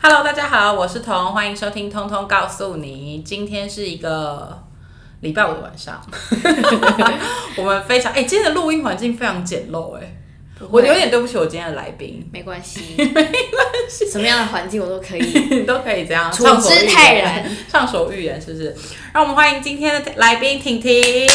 Hello，大家好，我是彤，欢迎收听《通通告诉你》。今天是一个礼拜五的晚上，我们非常哎、今天的录音环境非常简陋哎，我有点对不起我今天的来宾，没关系，没关系，什么样的环境我都可以。都可以这样处畅所欲之泰言然，畅所欲言，是不是？让我们欢迎今天的来宾婷婷。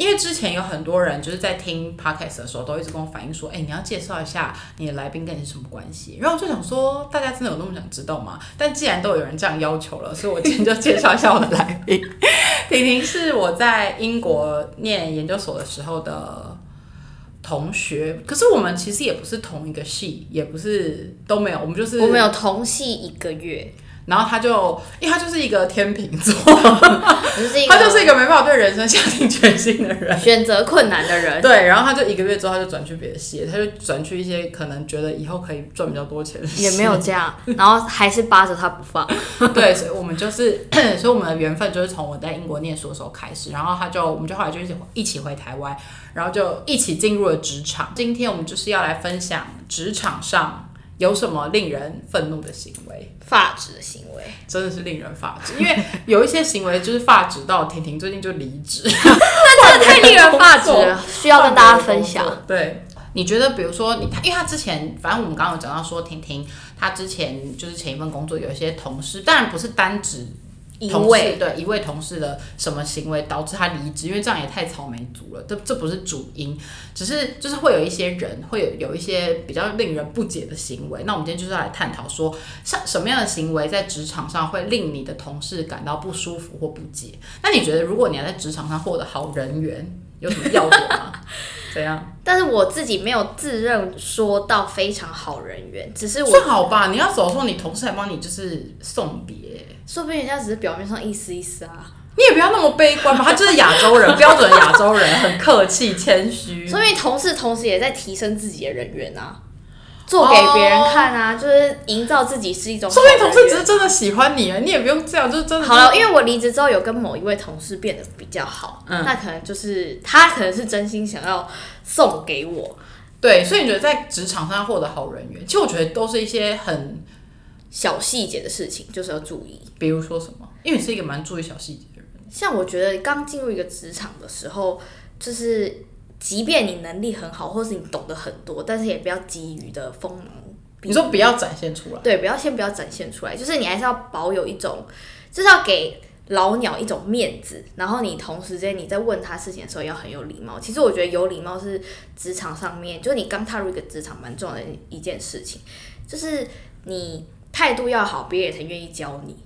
因为之前有很多人就是在听 podcast 的时候，都一直跟我反映说，哎、你要介绍一下你的来宾跟你是什么关系。然后我就想说，大家真的有那么想知道吗？但既然都有人这样要求了，所以我今天就介绍一下我的来宾。婷婷是我在英国念研究所的时候的同学，可是我们其实也不是同一个系，也不是都没有，我们就是我们有同系一个月，然后他就，因为他就是一个天秤座，就是一个他就是一个没办法对人生下定决心的人。选择困难的人。对，然后他就一个月之后，他就转去别的系，他就转去一些可能觉得以后可以赚比较多钱的系。也没有这样，然后还是扒着他不放。对，所以我们就是，所以我们的缘分就是从我在英国念书的时候开始，然后他就，我们就后来就一起一起回台湾，然后就一起进入了职场。今天我们就是要来分享职场上有什么令人愤怒的行为。发指的行为，真的是令人发指，因为有一些行为就是发指到婷婷最近就离职，那真的太令人发指了，需要跟大家分享。。对，你觉得比如说你，因为他之前，反正我们刚刚有讲到说，婷婷她之前就是前一份工作有一些同事，当然不是单指一位对一位同事的什么行为导致他离职，因为这样也太草莓族了，这这不是主因，只是就是会有一些人会有有一些比较令人不解的行为。那我们今天就是要来探讨说，像什么样的行为在职场上会令你的同事感到不舒服或不解？那你觉得如果你要在职场上获得好人缘，有什么要点吗？怎样？但是我自己没有自认说到非常好人缘，只是我算好吧，你要走的时候，你同事还帮你就是送别。说不定人家只是表面上意思意思啊，你也不要那么悲观吧，他就是亚洲人，标准亚洲人，很客气谦虚。说明同事同时也在提升自己的人缘啊，做给别人看啊，就是营造自己是一种好说明同。事只是真的喜欢你啊，你也不用这样，就是真的。好了，因为我离职之后有跟某一位同事变得比较好，嗯那可能就是他可能是真心想要送给我对，所以你觉得在职场上获得好人缘，其实我觉得都是一些很，小细节的事情，就是要注意。比如说什么，因为你是一个蛮注意小细节的人。像我觉得刚进入一个职场的时候，就是即便你能力很好，或是你懂得很多，但是也不要急于的锋芒毕你说不要展现出来，对，不要先不要展现出来，就是你还是要保有一种，就是要给老鸟一种面子，然后你同时间你在问他事情的时候要很有礼貌。其实我觉得有礼貌是职场上面，就是你刚踏入一个职场蛮重要的一件事情，就是你态度要好，别人也才愿意教你。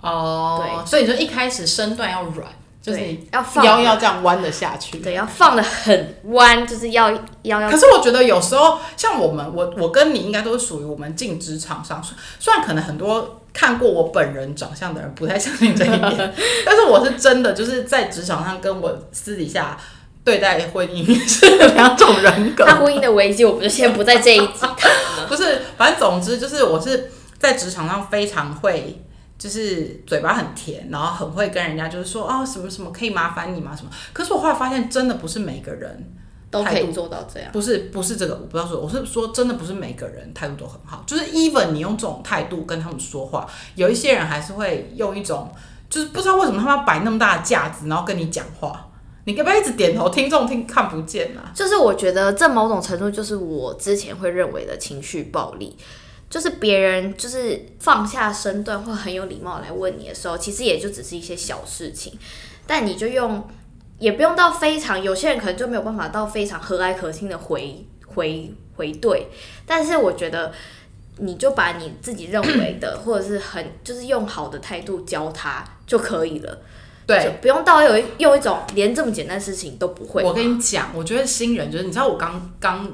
哦，对所以你说一开始身段要软，就是你要放腰要这样弯的下去。对，要放的很弯，就是要腰要可是我觉得有时候，像我们，我我跟你应该都是属于我们进职场上，虽虽然可能很多看过我本人长相的人不太相信这一点，但是我是真的就是在职场上跟我私底下对待婚姻是两种人格。那婚姻的危机，我们就先不在这一集。不是，反正总之就是我是在职场上非常会。就是嘴巴很甜，然后很会跟人家就是说哦什么什么可以麻烦你吗什么？可是我后来发现真的不是每个人都可以做到这样。不是不是这个，我不要说，我是说真的不是每个人态度都很好，就是 even 你用这种态度跟他们说话，有一些人还是会用一种就是不知道为什么他们要摆那么大的架子，然后跟你讲话，你可不要一直点头？听众听看不见啊。就是我觉得这某种程度就是我之前会认为的情绪暴力，就是别人就是放下身段或很有礼貌来问你的时候，其实也就只是一些小事情，但你就用也不用到非常，有些人可能就没有办法到非常和蔼可亲的回回回对，但是我觉得。你就把你自己认为的，或者是很就是用好的态度教他就可以了，就对，不用到有一用一种连这么简单的事情都不会。我跟你讲，我觉得新人就是你知道我刚刚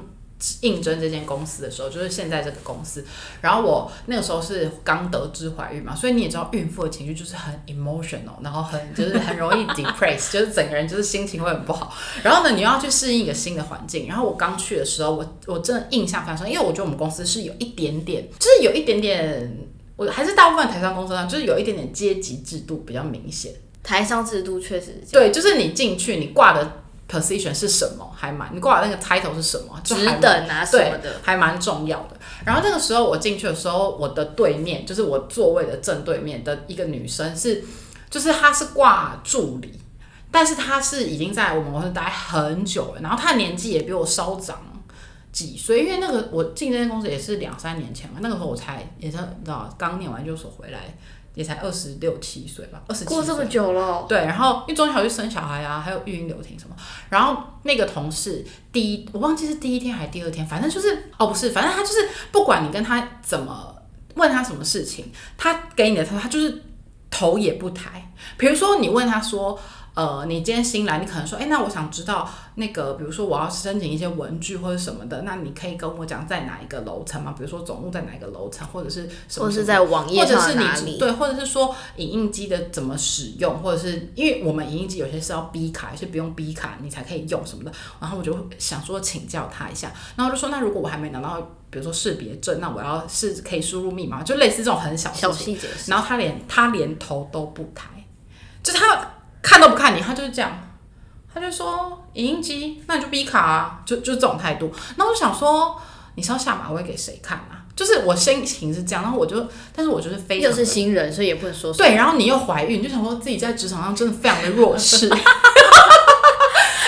应征这间公司的时候，就是现在这个公司，然后我那个时候是刚得知怀孕嘛，所以你也知道孕妇的情绪就是很 emotional，然后很就是很容易 depress，就是整个人就是心情会很不好。然后呢，你又要去适应一个新的环境。然后我刚去的时候，我我真的印象非常深，因为我觉得我们公司是有一点点，就是有一点点，我还是大部分台商公司上，就是有一点点阶级制度比较明显。台商制度确实对，就是你进去，你挂的 position 是什么，还蛮你挂的那个 title 是什么，就职还蛮等啊什么的，还蛮重要的。然后那个时候我进去的时候，我的对面就是我座位的正对面的一个女生是，就是她是挂助理，但是她是已经在我们公司待很久了，然后她的年纪也比我稍长几岁，因为那个我进这间公司也是两三年前嘛，那个时候我才也是你知道刚念完研究所回来，也才二十六七岁吧，二十七过这么。久了，对，然后因为中小就生小孩啊，还有育婴留停什么。然后那个同事第一，我忘记是第一天还是第二天，反正就是哦不是，反正他就是不管你跟他怎么问他什么事情，他给你的他他就是头也不抬。比如说你问他说。呃，你今天新来，你可能说，哎，那我想知道那个，比如说我要申请一些文具或者什么的，那你可以跟我讲在哪一个楼层吗？比如说总务在哪一个楼层，或者是什么或者是在网页或者是上哪里？你对，或者是说影印机的怎么使用，或者是因为我们影印机有些是要 B 卡，有些不用 B 卡你才可以用什么的。然后我就想说请教他一下，然后我就说那如果我还没拿到，比如说识别证，那我要是可以输入密码，就类似这种很小的小。细节然后他连他连头都不抬，就他看都不看你，他就是这样，他就说影印机，那你就逼卡啊，就就这种态度。那我就想说，你是要下马威给谁看啊？就是我心情是这样，然后我就，但是我就是非常又是新人，所以也不能说。对，然后你又怀孕，就想说自己在职场上真的非常的弱势。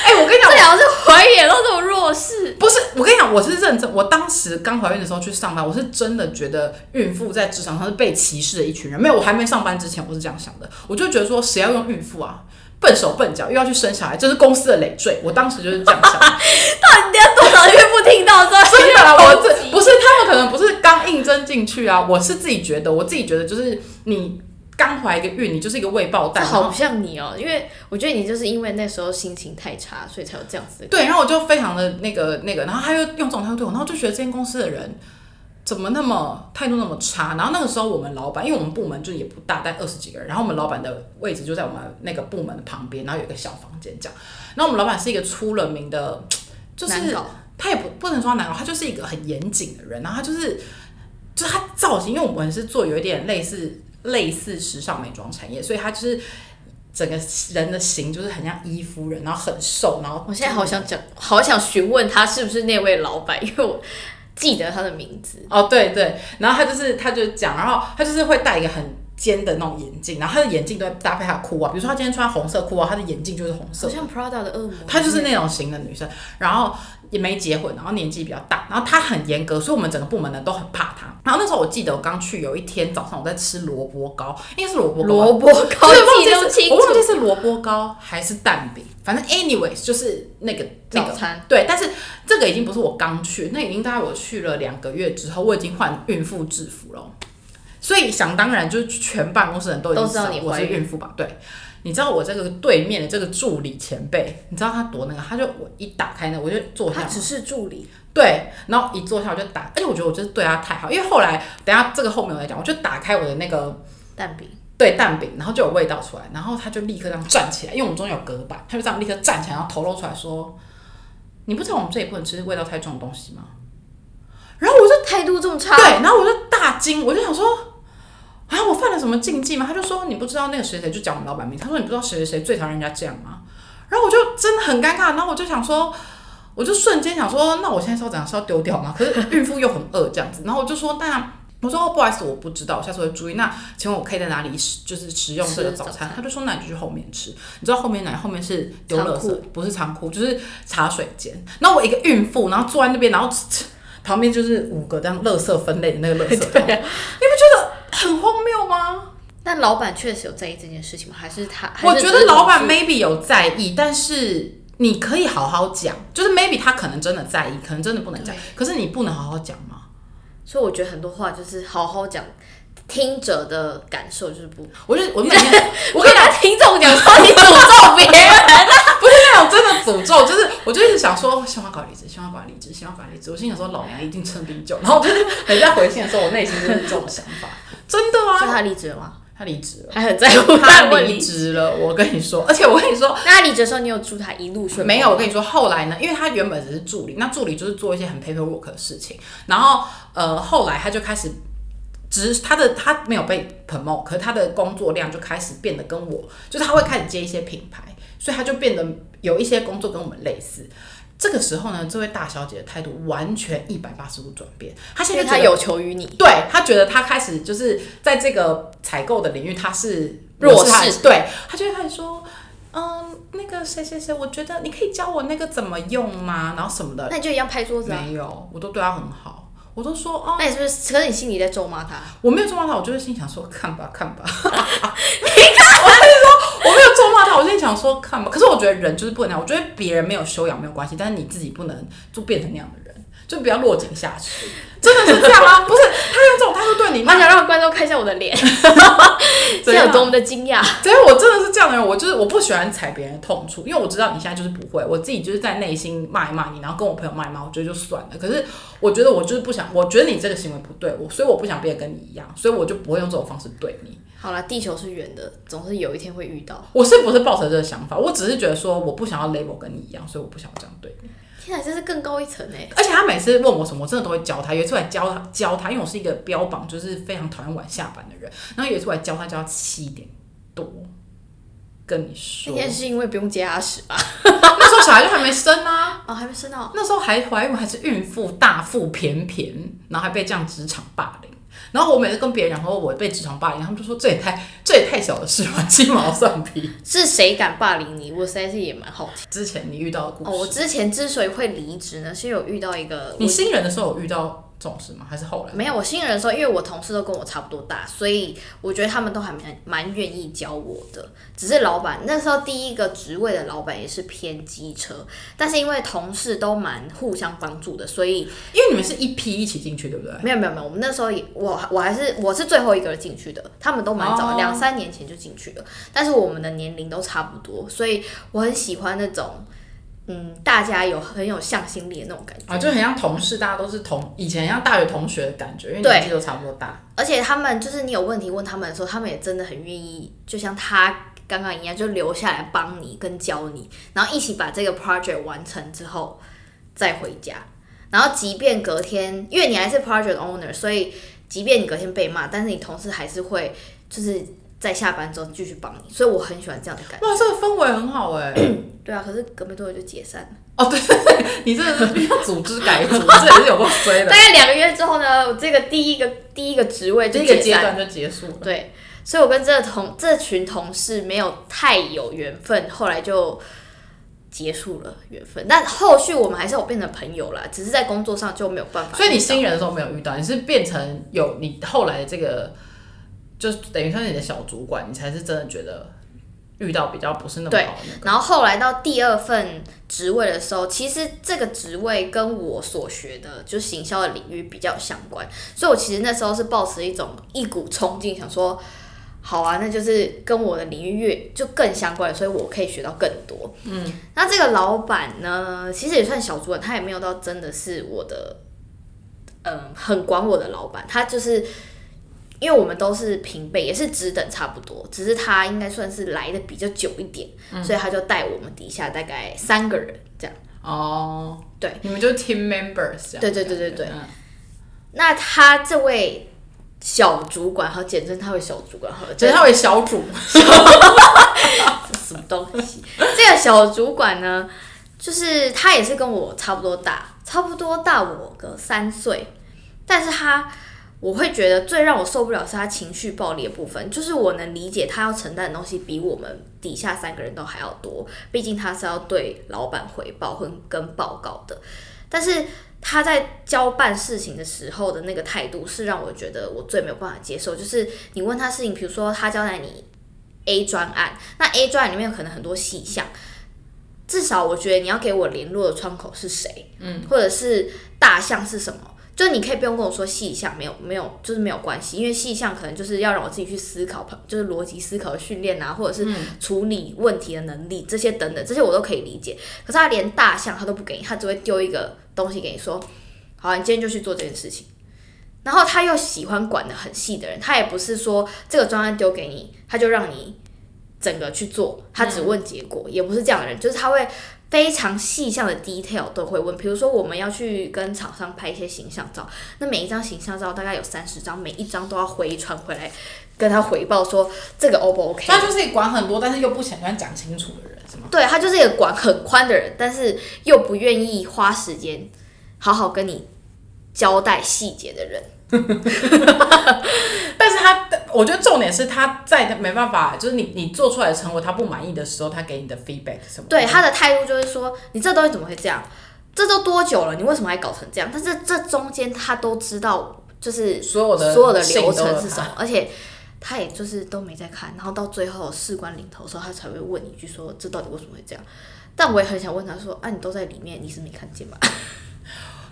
哎、我跟你讲这，两个是怀疑都这么弱势，不是，我跟你讲，我是认真。我当时刚怀孕的时候去上班，我是真的觉得孕妇在职场上是被歧视的一群人。没有，我还没上班之前，我是这样想的。我就觉得说，谁要用孕妇啊？笨手笨脚，又要去生小孩，这是公司的累赘。我当时就是这样想。到底你要多少孕妇听到之后，真的啦，我这这不是他们可能不是刚应征进去啊，我是自己觉得，我自己觉得就是你刚怀一个孕，你就是一个未爆弹，然后好不像你哦，因为我觉得你就是因为那时候心情太差，所以才有这样子的。对，然后我就非常的那个那个，然后他又用这种态度对我，然后就觉得这间公司的人怎么那么态度那么差。然后那个时候我们老板，因为我们部门就也不大，大概二十几个人，然后我们老板的位置就在我们那个部门的旁边，然后有一个小房间这样。然后我们老板是一个出了名的，就是他也不不能说他难搞，他就是一个很严谨的人，然后他就是就是他造型，因为我们是做有一点类似类似时尚美妆产业，所以他就是。整个人的形就是很像伊夫人，然后很瘦，然后我现在好想讲，好想询问他是不是那位老板，因为我记得他的名字。哦，对对，然后他就是他就讲，然后他就是会戴一个很尖的那种眼镜，然后他的眼镜都会搭配他的裤袜，比如说他今天穿红色裤袜，他的眼镜就是红色像 Prada 的恶魔，她就是那种型的女生，然后也没结婚，然后年纪比较大，然后她很严格，所以我们整个部门呢都很怕她。然后那时候我记得我刚去有一天早上我在吃萝卜糕，应该是萝卜萝卜糕我忘记。是萝卜糕还是蛋饼，反正 anyways 就是那个那个。早餐。对，但是这个已经不是我刚去，那已经大概我去了两个月之后，我已经换孕妇制服了，所以想当然就是全办公室人都已经都知道你我是孕妇吧？对，你知道我这个对面的这个助理前辈，你知道他多那个？他就我一打开那，我就坐下他，只是助理，对，然后一坐下我就打，而且我觉得我就是对他太好，因为后来等下这个后面我来讲，我就打开我的那个蛋饼，对蛋饼，然后就有味道出来，然后他就立刻这样站起来，因为我们中间有隔板，他就这样立刻站起来，然后头露出来说：“你不知道我们这里不能吃味道太重的东西吗？”然后我就态度这么差，对，然后我就大惊，我就想说。啊！我犯了什么禁忌吗？他就说你不知道那个谁谁就讲我们老板名，他说你不知道谁谁谁最讨厌人家这样吗？然后我就真的很尴尬，然后我就想说，我就瞬间想说，那我现在是要怎样？是要丢掉吗？可是孕妇又很饿这样子，然后我就说，那我说、哦、不好意思，我不知道，我下次会注意。那请问我可以在哪里食就是食用这个早餐？他就说那你就去后面吃。你知道后面哪？后面是丢垃圾库，不是仓库，就是茶水间。然后我一个孕妇，然后坐在那边，然后 旁边就是五个这样垃圾分类的那个垃圾桶，你不觉得很荒谬吗？但老板确实有在意这件事情吗？还是他？我觉得老板。maybe 有在意，但是你可以好好讲，就是 maybe 他可能真的在意，可能真的不能讲对，可是你不能好好讲吗？所以我觉得很多话就是好好讲，听者的感受就是不。我就我每天我跟他听众讲说你诅咒别人，不是那种真的诅咒，就是 我就一直想说，希望他赶快离职，希望他赶快离职，希望他赶快离职。我心想说，老娘一定撑比你久。然后我就 是人在回信的时候，我内心就是这种想法，真的啊，所以他离职了吗？他离职了，还很在乎他离职。了。我跟你说，而且我跟你说，那他离职的时候，你有祝他一路顺风？没有，我跟你说，后来呢，因为他原本只是助理，那助理就是做一些很 paperwork 的事情，然后呃，后来他就开始只是他的他没有被 promote，可是他的工作量就开始变得跟我，就是他会开始接一些品牌，所以他就变得有一些工作跟我们类似。这个时候呢，这位大小姐的态度完全一百八十度转变，她现在觉得因为他有求于你，对她觉得她开始就是在这个采购的领域，她是弱势对，她就会开始说，嗯，那个谁谁谁，我觉得你可以教我那个怎么用吗？然后什么的，那你就一样拍桌子啊。没有，我都对她很好，我都说哦，那你是不是？可是你心里在咒骂她？我没有咒骂她，我就是心想说看吧看吧，你看，我没有咒骂他，我心里想说看吧，可是我觉得人就是不能那样，我觉得别人没有修养没有关系，但是你自己不能就变成那样的人，就不要落井下石，真的是这样吗，不是他用这种态度对你，他想让观众看一下我的脸，这有多么的惊讶。所以我真的是这样的人，我就是我不喜欢踩别人的痛处，因为我知道你现在就是不会，我自己就是在内心骂一骂你，然后跟我朋友骂一骂，我觉得就算了。可是我觉得我就是不想，我觉得你这个行为不对，我所以我不想变得跟你一样，所以我就不会用这种方式对你。好了，地球是圆的，总是有一天会遇到。我是不是抱着这个想法？我只是觉得说我不想要 label 跟你一样，所以我不想要这样对你。天啊，这是更高一层哎！而且他每次问我什么，我真的都会教他。有一次我还教他教他，因为我是一个标榜就是非常讨厌晚下班的人，然后有一次我还教他教到七点多。跟你说那，天是因为不用接阿屎吧？那时候小孩就还没生啊。哦，还没生到。那时候还怀孕，还是孕妇，大腹便便，然后还被这样职场霸凌。然后我每次跟别人讲说我被职场霸凌，他们就说这也太这也太小的事了，鸡毛蒜皮。是谁敢霸凌你？我实在是也蛮好奇。之前你遇到的故事，哦，我之前之所以会离职呢，是有遇到一个你新人的时候有遇到这种事吗？还是后来？没有，我新人的时候，因为我同事都跟我差不多大，所以我觉得他们都还蛮蛮愿意教我的。只是老板那时候第一个职位的老板也是偏机车，但是因为同事都蛮互相帮助的，所以因为你们是一批一起进去，对不对？没有没有没有，我们那时候也我我还是我是最后一个进去的，他们都蛮早，哦两、三年前就进去了，但是我们的年龄都差不多，所以我很喜欢那种嗯大家有很有向心力的那种感觉。啊，就很像同事，大家都是同以前像大学同学的感觉，因为年纪都差不多大。而且他们就是你有问题问他们的时候，他们也真的很愿意，就像他刚刚一样，就留下来帮你跟教你，然后一起把这个 project 完成之后再回家。然后即便隔天，因为你还是 project owner，所以即便你隔天被骂，但是你同事还是会就是在下班之后继续帮你，所以我很喜欢这样的感觉。哇，这个氛围很好哎、对啊，可是隔没多久就解散了。哦，对对对，你这个是比较组织改组，这也是有够衰的大。概两个月之后呢，我这个第一个第一个职位就第一个阶段就结束了。对，所以我跟这个同这群同事没有太有缘分，后来就结束了缘分。但后续我们还是有变成朋友啦，只是在工作上就没有办法。所以你新人的时候没有遇到，你是变成有你后来的这个，就等于算是你的小主管，你才是真的觉得遇到比较不是那么好。然后后来到第二份职位的时候，其实这个职位跟我所学的就是行销的领域比较相关，所以我其实那时候是抱持一种一股冲劲，想说。好啊，那就是跟我的领域越就更相关，所以我可以学到更多。嗯，那这个老板呢，其实也算小主管，他也没有到真的是我的，嗯，很管我的老板，他就是因为我们都是平辈，也是职等差不多，只是他应该算是来的比较久一点，所以他就带我们底下大概三个人这样。哦，对，你们就 team members 这样。对对对对对嗯那他这位小主管，好，简称他为小主管好了，其实他为小主，什么东西？这个小主管呢，就是他也是跟我差不多大，差不多大我个三岁，但是他我会觉得最让我受不了是他情绪暴力的部分，就是我能理解他要承担的东西比我们底下三个人都还要多，毕竟他是要对老板回报和跟报告的，但是。他在交办事情的时候的那个态度，是让我觉得我最没有办法接受。就是你问他事情，比如说他交代你 A 专案，那 A 专案里面可能很多细项，至少我觉得你要给我联络的窗口是谁，嗯，或者是大项是什么，就你可以不用跟我说细项，没有没有，就是没有关系，因为细项可能就是要让我自己去思考，就是逻辑思考的训练啊，或者是处理问题的能力这些等等，这些我都可以理解。可是他连大项他都不给你，他只会丢一个东西给你说，好，你今天就去做这件事情。然后他又喜欢管的很细的人，他也不是说这个专案丢给你，他就让你整个去做，他只问结果，也不是这样的人，就是他会非常细项的 detail 都会问。比如说我们要去跟厂商拍一些形象照，那每一张形象照大概有三十张，每一张都要回传回来，跟他回报说这个 O 不 OK。他就是管很多，但是又不喜欢讲清楚的人，是吗？对他就是一个管很宽的人，但是又不愿意花时间好好跟你交代细节的人。但是他，我觉得重点是他在没办法，就是你你做出来的成果他不满意的时候，他给你的 feedback 是什么？对他的态度就是说，你这东西怎么会这样？这都多久了？你为什么还搞成这样？但是这中间他都知道，就是所有的所有的流程是什么，而且他也就是都没在看，然后到最后事关临头的时候，他才会问你一句说，这到底为什么会这样？但我也很想问他说，啊，你都在里面，你是没看见吗？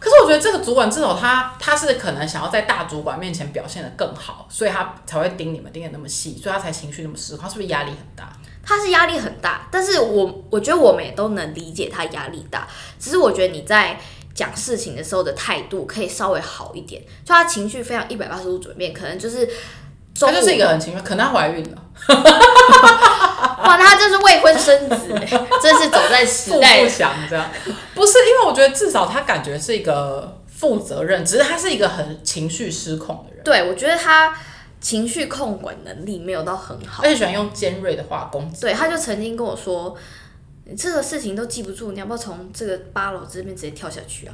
可是我觉得这个主管至少他他是可能想要在大主管面前表现的更好，所以他才会盯你们盯的那么细，所以他才情绪那么失控，他是不是压力很大？他是压力很大，但是我我觉得我们也都能理解他压力大，只是我觉得你在讲事情的时候的态度可以稍微好一点，就他情绪非常一百八十度转变，可能就是他就是一个很情绪，可能她怀孕了，哇，他就是未婚生子，真是走在时富代不想这样，不是因为我觉得至少他感觉是一个负责任，只是他是一个很情绪失控的人，对我觉得他情绪控管能力没有到很好而，且喜欢用尖锐的话攻击。对，他就曾经跟我说，你这个事情都记不住，你要不要从这个八楼这边直接跳下去啊？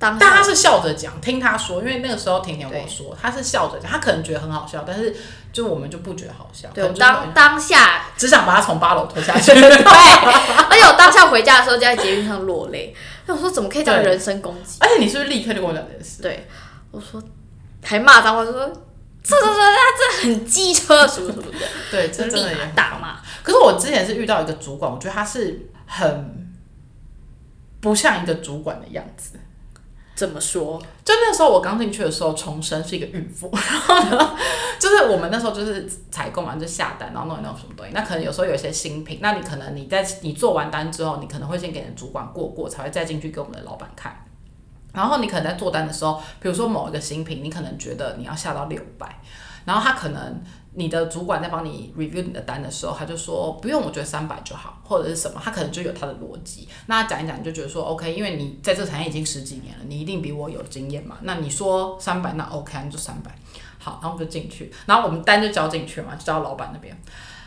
但他是笑着讲，听他说，因为那个时候甜甜跟我说，他是笑着讲，他可能觉得很好笑，但是就我们就不觉得好笑，对，当当下只想把他从八楼推下去。对，而且我当下回家的时候就在捷运上落泪。那我说怎么可以这样人身攻击？而且你是不是立刻就跟我讲这件事？对，我说还骂脏话，说这这这他这很机车什么什么的，对，真的也很大骂。可是我之前是遇到一个主管，我觉得他是很不像一个主管的样子。怎么说？就那时候我刚进去的时候，重生是一个孕妇，然后呢，就是我们那时候就是采购嘛，就下单，然后弄一弄什么东西。那可能有时候有一些新品，那你可能你在你做完单之后，你可能会先给你的主管过过，才会再进去给我们的老板看。然后你可能在做单的时候，比如说某一个新品，你可能觉得你要下到六百，然后他可能你的主管在帮你 review 你的单的时候，他就说不用，我觉得三百就好，或者是什么，他可能就有他的逻辑。那讲一讲，你就觉得说 OK，因为你在这个产业已经十几年了，你一定比我有经验嘛。那你说三百，那 OK，那就三百。好，然后我们就进去，然后我们单就交进去嘛，就交到老板那边。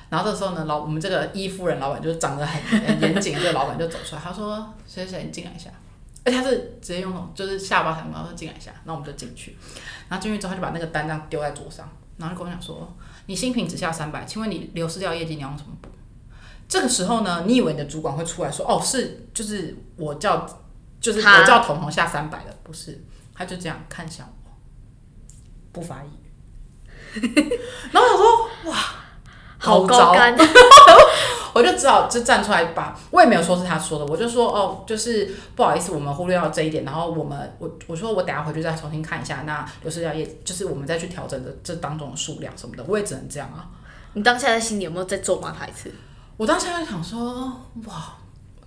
然后这时候呢，老我们这个一夫人老板就长得很很严谨，这个老板就走出来，他说：“谁谁，你进来一下。”而且他是直接用就是下巴抬高，说进来一下，那我们就进去。然后进去之后，他就把那个单这样丢在桌上，然后就跟我讲说：“你新品只下三百，请问你流失掉业绩你要用什么补？”这个时候呢，你以为你的主管会出来说：“哦，是就是我叫就是我叫彤彤下三百的，不是？”他就这样看向我，不发言。然后我想说：“哇，好糟高干，我就只好就站出来把，我也没有说是他说的，我就说哦，就是不好意思，我们忽略到这一点，然后我们我我说我等下回去再重新看一下，那流失掉也就是我们再去调整的这当中的数量什么的，我也只能这样啊。你当下在心里有没有在咒骂他一次？我当下在想说哇，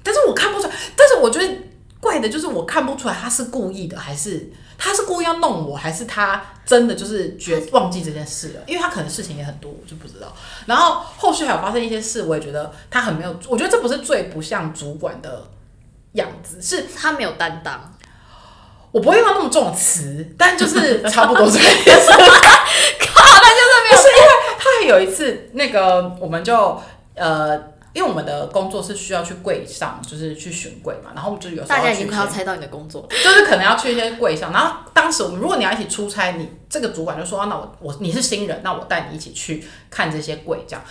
但是我看不出来，但是我觉得怪的就是我看不出来他是故意的，还是他是故意要弄我，还是他真的就是觉忘记这件事了，因为他可能事情也很多，我就不知道。然后后续还有发生一些事，我也觉得他很没有，我觉得这不是最不像主管的样子，是他没有担当，我不会用到那么重的词，但就是差不多这个意思。靠，他就是没有是因为他还有一次，那个我们就呃，因为我们的工作是需要去柜上，就是去巡柜嘛，然后我们就有时候大家已去一些经快要猜到你的工作了。就是可能要去一些柜上，然后当时我们如果你要一起出差，你这个主管就说、啊那我我你是新人，那我带你一起去看这些柜这样。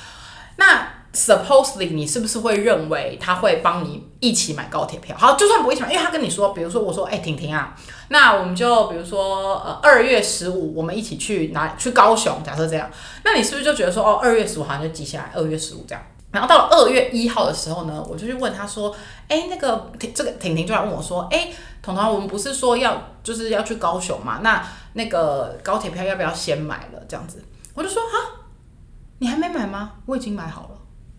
那 supposedly 你是不是会认为他会帮你一起买高铁票？好，就算不一起买，因为他跟你说，比如说我说，哎、婷婷啊，那我们就比如说呃二月十五我们一起去哪里去高雄，假设这样，那你是不是就觉得说哦二月十五好像就记下来，二月十五这样。然后到了二月一号的时候呢，我就去问他说：“哎，那个婷这个婷婷就来问我说：‘哎，彤彤，我们不是说要就是要去高雄嘛？那那个高铁票要不要先买了？’这样子，我就说：‘哈，你还没买吗？我已经买好了。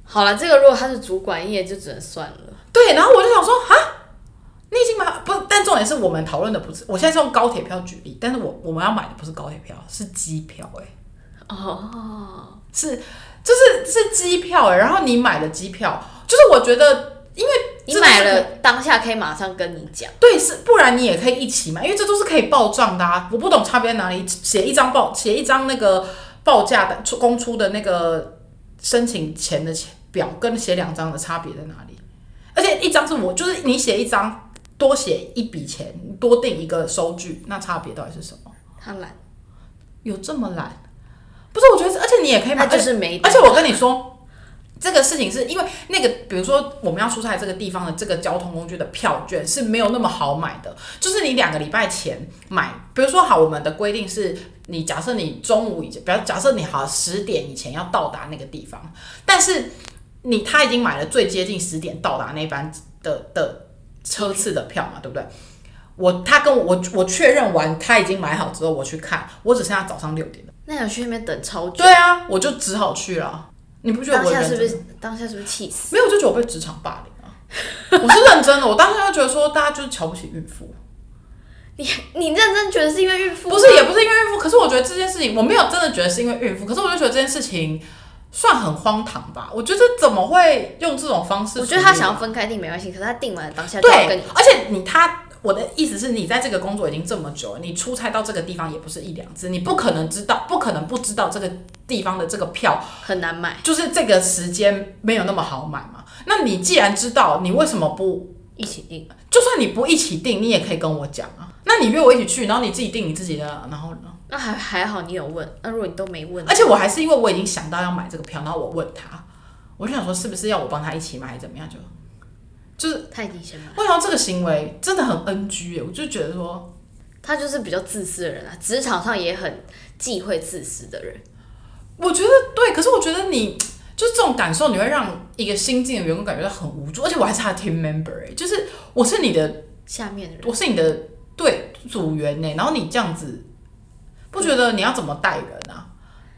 好了，这个如果他是主管，也就只能算了。’对，然后我就想说：‘哈，你已经买不？但重点是我们讨论的不是，我现在是用高铁票举例，但是我我们要买的不是高铁票，是机票、哎。”哦，是就是是机票哎，然后你买的机票，就是我觉得，因为你买了当下可以马上跟你讲。对，是不然你也可以一起买，因为这都是可以报账的啊。我不懂差别在哪里，写一张报写一张那个报价的出公出的那个申请钱的钱表，跟写两张的差别在哪里？而且一张是我，就是你写一张多写一笔钱，多订一个收据，那差别到底是什么？他懒，有这么懒？不是，我觉得，而且你也可以买，就是没而且我跟你说。这个事情是因为那个，比如说我们要出差这个地方的这个交通工具的票券是没有那么好买的，就是你两个礼拜前买，比如说好，我们的规定是你假设你中午以前，比如假设你好十点以前要到达那个地方，但是你他已经买了最接近十点到达那班的的车次的票嘛，对不对？我他跟我我我确认完他已经买好之后，我去看，我只剩下早上六点的。那要去那边等超久，对啊，我就只好去了。你不觉得我人真的下是不是当下是不是气死？没有？我就觉得我被职场霸凌啊！我是认真的，我当时就觉得说大家就是瞧不起孕妇，你你认真觉得是因为孕妇？不是也不是因为孕妇，可是我觉得这件事情我没有真的觉得是因为孕妇，可是我就觉得这件事情算很荒唐吧。我觉得怎么会用这种方式？我觉得他想要分开订没关系，可是他订完当下就要跟对你，而且你他。我的意思是你在这个工作已经这么久了，你出差到这个地方也不是一两次，你不可能知道，不可能不知道这个地方的这个票很难买，就是这个时间没有那么好买嘛。那你既然知道，你为什么不一起订。就算你不一起订，你也可以跟我讲啊。那你约我一起去，然后你自己订你自己的，然后呢？那还还好你有问，那如果你都没问，而且我还是因为我已经想到要买这个票，然后我问他，我就想说是不是要我帮他一起买，怎么样？就就是他已经先买，我想到这个行为真的很 NG 耶，我就觉得说，他就是比较自私的人啊，职场上也很忌讳自私的人。我觉得对，可是我觉得你就是这种感受，你会让一个新进的员工感觉到很无助，而且我还是他的 team member 哎，就是我是你的，下面的人，我是你的对组员呢，然后你这样子，不觉得你要怎么带人啊？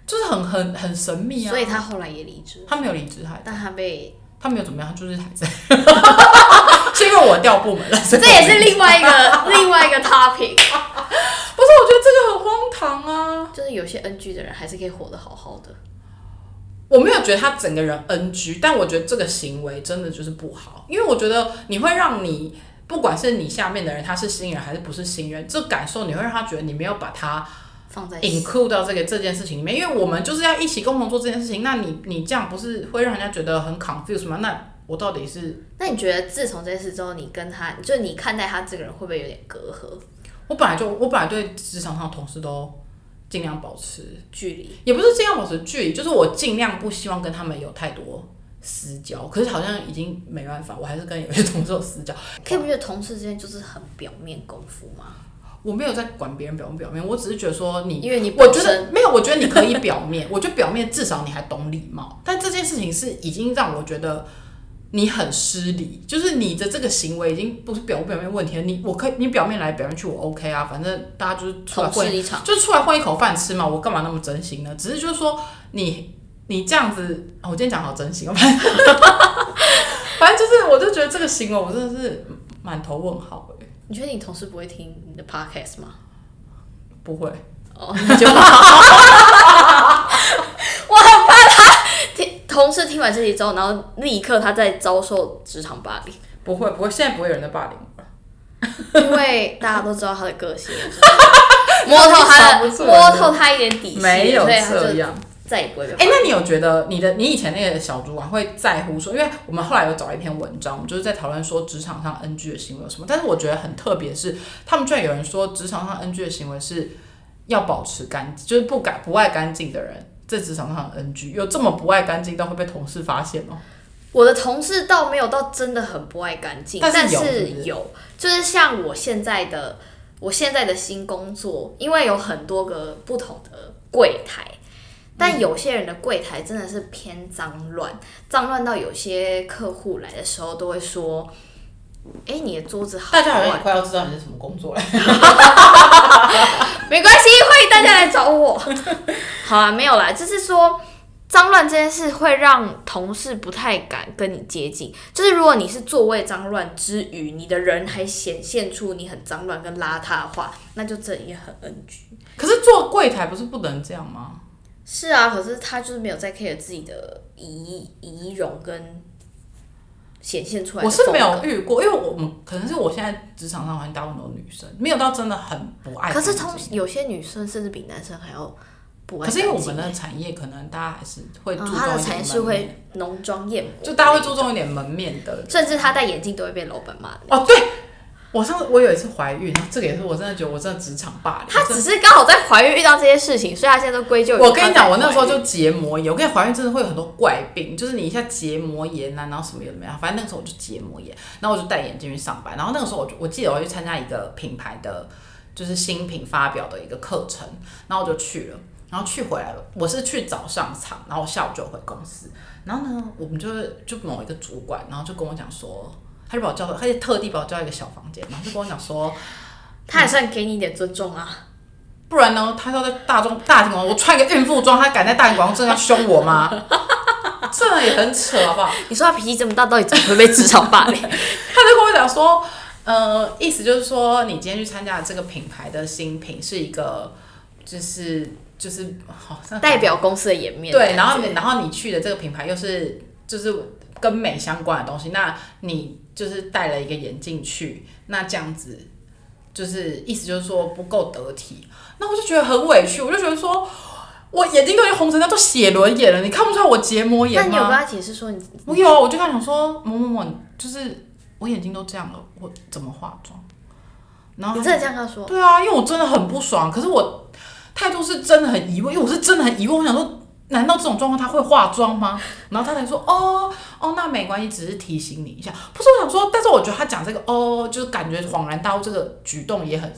就是很很很神秘啊。所以他后来也离职，他没有离职，还但他被他没有怎么样，他就是还在，是因为我调部门了，这也是另外一个 另外一个 topic，不是？我觉得这个很荒唐啊！就是有些 NG 的人还是可以活得好好的。我没有觉得他整个人 NG，但我觉得这个行为真的就是不好，因为我觉得你会让你不管是你下面的人他是新人还是不是新人，这感受你会让他觉得你没有把他放在 include 到这个这件事情里面，因为我们就是要一起共同做这件事情，那你你这样不是会让人家觉得很 confused 吗？那我到底是那你觉得自从这件事之后，你跟他，就你看待他这个人会不会有点隔阂、我本来就我本来对职场上的同事都尽量保持距离？也不是尽量保持距离，就是我尽量不希望跟他们有太多私交。可是好像已经没办法，我还是跟有些同事有私交。可以不觉得同事之间就是很表面功夫吗？我没有在管别人表不表面，我只是觉得说你，因为你我觉得没有，我觉得你可以表面，我觉得表面至少你还懂礼貌。但这件事情是已经让我觉得你很失礼，就是你的这个行为已经不是表不表面问题了。你我可以，你表面来表面去，我 OK 啊，反正大家就是出来混一场，就是出来混一口饭吃嘛，我干嘛那么真心呢？只是就是说你你这样子，哦我今天讲好真心哦，反正 反正就是，我就觉得这个行为我真的是满头问号哎，你觉得你同事不会听你的 podcast 吗？不会，哦，那就好。我很怕他听同事听完这些之后，然后立刻他在遭受职场霸凌，不会不会，现在不会有人在霸凌我了。因为大家都知道他的个性，摸透他摸透他一点底细，没有这样。再也不会被哎、凌。那你有觉得你的你以前那个小主管会在乎说，因为我们后来有找一篇文章，我们就是在讨论说职场上 NG 的行为有什么，但是我觉得很特别是，他们居然有人说职场上 NG 的行为是要保持干净，就是不敢不爱干净的人在职场上 NG，有这么不爱干净到会被同事发现吗？我的同事倒没有到真的很不爱干净，但是有，就是像我现在的我现在的新工作，因为有很多个不同的柜台，但有些人的柜台真的是偏脏乱，脏乱到有些客户来的时候都会说：“哎、你的桌子好大家好像也乱。快要知道你是什么工作了。”没关系，欢迎大家来找我。好啊，没有啦，就是说脏乱这件事会让同事不太敢跟你接近。就是如果你是座位脏乱之余，你的人还显现出你很脏乱跟邋遢的话，那就这也很 NG。可是做柜台不是不能这样吗？是啊，可是他就是没有在 care 自己的仪仪容跟显现出来我是没有遇过，因为我们可能是我现在职场上环境大部分都是女生，没有到真的很不爱。可是通有些女生甚至比男生还要不爱可是因为我们的产业可能大家还是会注嗯重一他的产业是会浓妆艳抹，就大家会注，重一点门面的。甚至他戴眼镜都会被老板骂的。哦，对，我上次我有一次怀孕，这个也是我真的觉得我真的职场霸凌。她只是刚好在怀孕遇到这些事情，所以她现在都归咎于我跟你讲，我那时候就结膜炎。我跟你怀孕真的会有很多怪病，就是你一下结膜炎啊，然后什么有的没有，反正那个时候我就结膜炎，然后我就戴眼镜去上班。然后那个时候我就我记得我去参加一个品牌的，就是新品发表的一个课程，然后我就去了。然后去回来了，我是去早上场，然后我下午就回公司。然后呢，我们就是就某一个主管，然后就跟我讲说，他就把我叫到，他就特地把我叫到一个小房间，然后就跟我讲说，他也算给你一点尊重啊。不然呢，他要在大众大庭广众，我穿一个孕妇装，他敢在大庭广众这样凶我吗？这也很扯，好不好？你说他脾气这么大，到底怎么会被职场霸凌？他就跟我讲说，呃，意思就是说，你今天去参加的这个品牌的新品是一个，就是就是好像代表公司的颜面的对，然后你然后你去的这个品牌又是就是跟美相关的东西，那你就是戴了一个眼镜去，那这样子就是意思就是说不够得体，那我就觉得很委屈，我就觉得说。我眼睛都已经红成那都血轮眼了，你看不出来我结膜炎吗？你有跟他解释说你我有啊，我就跟他讲说，某某某，就是我眼睛都这样了，我怎么化妆？然后他你真的这样跟他说？对啊，因为我真的很不爽，可是我态度是真的很疑问，因为我是真的很疑问，我想说，难道这种状况他会化妆吗？然后他才说，哦哦，那没关系，只是提醒你一下。不是我想说，但是我觉得他讲这个哦，就是感觉恍然大悟，这个举动也很，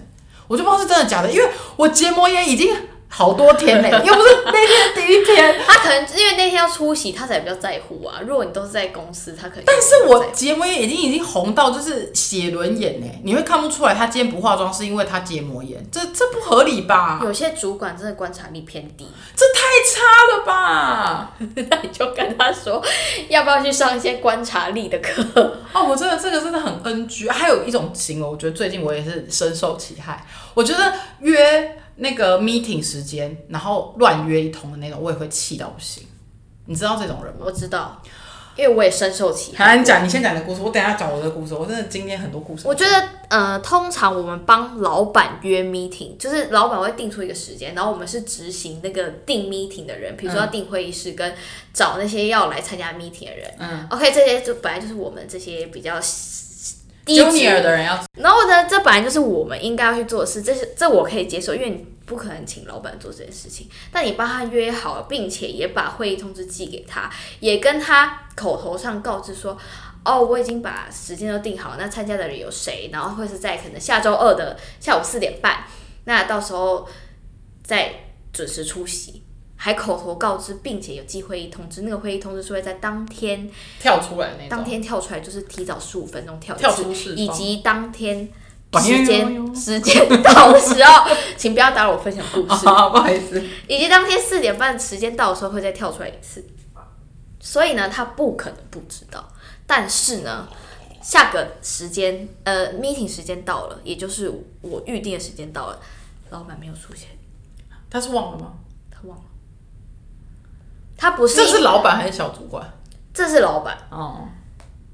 我就不知道是真的假的，因为我结膜炎已经好多天嘞，又不是那天第一天。他可能因为那天要出席，他才比较在乎啊。如果你都是在公司，他可以但是我结膜炎已经已经红到就是写轮眼呢，你会看不出来他今天不化妆是因为他结膜炎，这这不合理吧？有些主管真的观察力偏低，这太差了吧？那你就跟他说，要不要去上一些观察力的课？哦，我真的这个真的很 NG。还有一种行为，我觉得最近我也是深受其害。我觉得约那个 meeting 时间，然后乱约一通的那种，我也会气到不行。你知道这种人吗？我知道，因为我也深受其害。好，你讲，你先讲你的故事，我等一下讲我的故事。我真的今天很多故事。我觉得，呃，通常我们帮老板约 meeting，就是老板会定出一个时间，然后我们是执行那个定 meeting 的人，比如说要定会议室跟找那些要来参加 meeting 的人。嗯，OK，这些就本来就是我们这些比较 junior 的人要然后呢，这本来就是我们应该要去做的事，这是这我可以接受，因为你不可能请老板做这件事情。但你帮他约好了，并且也把会议通知寄给他，也跟他口头上告知说，哦，我已经把时间都定好，那参加的人有谁，然后会是在可能下周二的下午四点半，那到时候再准时出席。还口头告知，并且有寄会议通知，那个会议通知是会在当天跳出来的那当。天跳出来，就是提早十五分钟跳跳出释放以及当天时间时间到的时候，请不要打扰我分享故事。啊，不好意思。以及当天四点半时间到的时候会再跳出来一次，所以呢，他不可能不知道。但是呢，下个时间呃，meeting 时间到了，也就是我预定的时间到了，老板没有出现，他是忘了吗？他忘了。他不是这是老板还是小主管？这是老板，哦，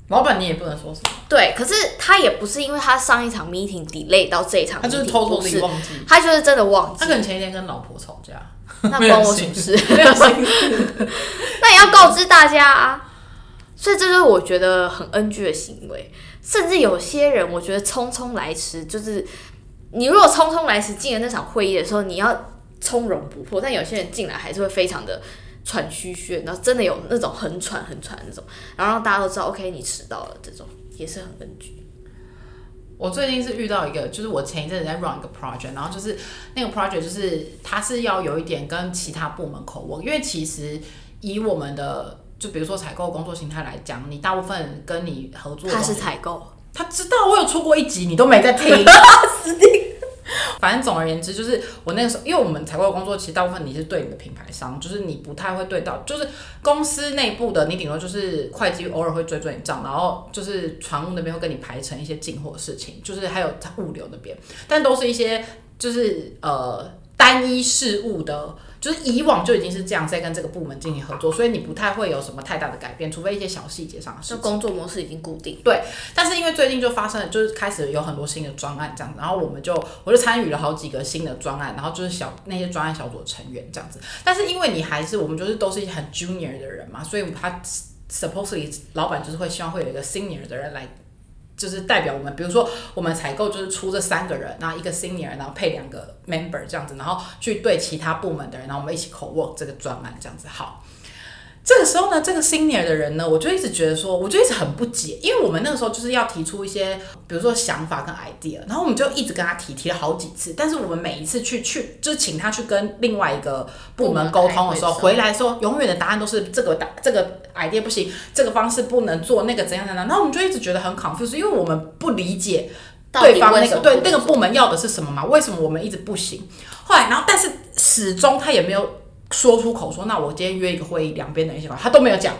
老板你也不能说什么，对，可是他也不是因为他上一场 meeting delay 到这一场他就是偷偷不是。地忘记。他就是真的忘记。他，可能前一天跟老婆吵架，那关我什么事？那也要告知大家啊。所以这就是我觉得很 NG 的行为，甚至有些人我觉得匆匆来迟，就是你如果匆匆来迟进了那场会议的时候，你要从容不迫，但有些人进来还是会非常的喘吁吁，然后真的有那种很喘很喘的那种，然后让大家都知道 OK 你迟到了，这种也是很 NG。我最近是遇到一个，就是我前一阵子在 run 一个 project，然后就是那个 project 就是它是要有一点跟其他部门口 work，因为其实以我们的就比如说采购工作形态来讲，你大部分跟你合作他是采购，他知道我有出过一集，你都没在听。反正总而言之，就是我那个时候，因为我们采购工作，其实大部分你是对你的品牌商，就是你不太会对到，就是公司内部的，你顶多就是会计偶尔会追追你账，然后就是船务那边会跟你排成一些进货事情，就是还有物流那边，但都是一些就是呃单一事物的。就是以往就已经是这样在跟这个部门进行合作，所以你不太会有什么太大的改变，除非一些小细节上的事就情。工作模式已经固定。对但是因为最近就发生了，就是开始有很多新的专案这样子，然后我们就我就参与了好几个新的专案，然后就是小那些专案小组成员这样子。但是因为你还是我们就是都是一些很 junior 的人嘛，所以他 supposedly 老板就是会希望会有一个 senior 的人来。就是代表我们，比如说我们采购就是出这三个人，然后一个 senior，然后配两个 member 这样子，然后去对其他部门的人，然后我们一起 co work 这个专案这样子。好，这个时候呢，这个 senior 的人呢，我就一直觉得说，我就一直很不解，因为我们那个时候就是要提出一些，比如说想法跟 idea，然后我们就一直跟他提，提了好几次，但是我们每一次去去，就是请他去跟另外一个部门沟通的时候，回来说，永远的答案都是这个答这个 idea 不行，这个方式不能做，那个怎样怎样，然后我们就一直觉得很 confused，因为我们不理解对方那个对那个部门要的是什么嘛？为什么我们一直不行？后来，然后但是始终他也没有说出口说，那我今天约一个会议，两边的一起搞，他都没有讲。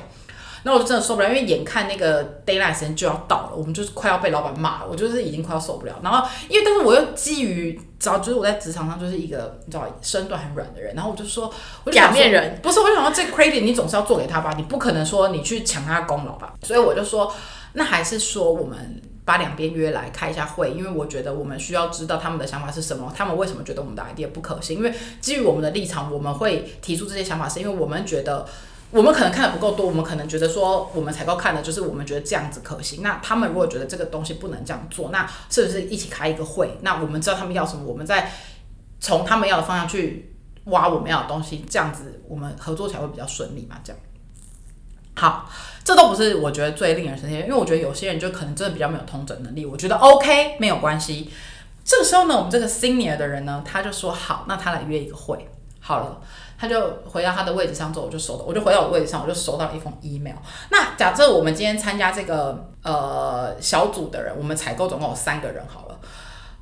那我就真的受不了，因为眼看那个 d a y l i g h t 时间就要到了，我们就是快要被老板骂了，我就是已经快要受不了。然后，因为但是我又基于早就是我在职场上就是一个你知道身段很软的人，然后我就说，我就想说假面人不是，我就想要这个 credit 你总是要做给他吧，你不可能说你去抢他的功劳吧。所以我就说，那还是说我们把两边约来开一下会，因为我觉得我们需要知道他们的想法是什么，他们为什么觉得我们的 idea 不可行。因为基于我们的立场，我们会提出这些想法，是因为我们觉得。我们可能看的不够多，我们可能觉得说我们采购看的就是我们觉得这样子可行。那他们如果觉得这个东西不能这样做，那是不是一起开一个会？那我们知道他们要什么，我们再从他们要的方向去挖我们要的东西，这样子我们合作起来会比较顺利嘛？这样。好，这都不是我觉得最令人生气，因为我觉得有些人就可能真的比较没有通诊能力，我觉得 OK 没有关系。这个时候呢，我们这个 senior 的人呢，他就说好，那他来约一个会。好了，他就回到他的位置上之后，我就收到，我就回到我的位置上，我就收到一封 email。那假设我们今天参加这个呃小组的人，我们采购总共有三个人好了，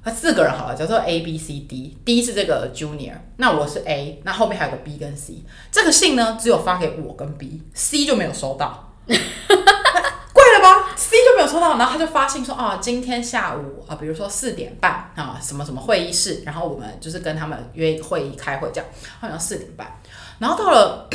啊四个人好了，叫做 A B C D，D 是这个 junior，那我是 A，那后面还有个 B 跟 C。这个信呢，只有发给我跟 B，C 就没有收到。怪了吧？C 就没有收到，然后他就发信说啊，今天下午啊，比如说四点半啊，什么什么会议室，然后我们就是跟他们约会议开会这样，好像四点半，然后到了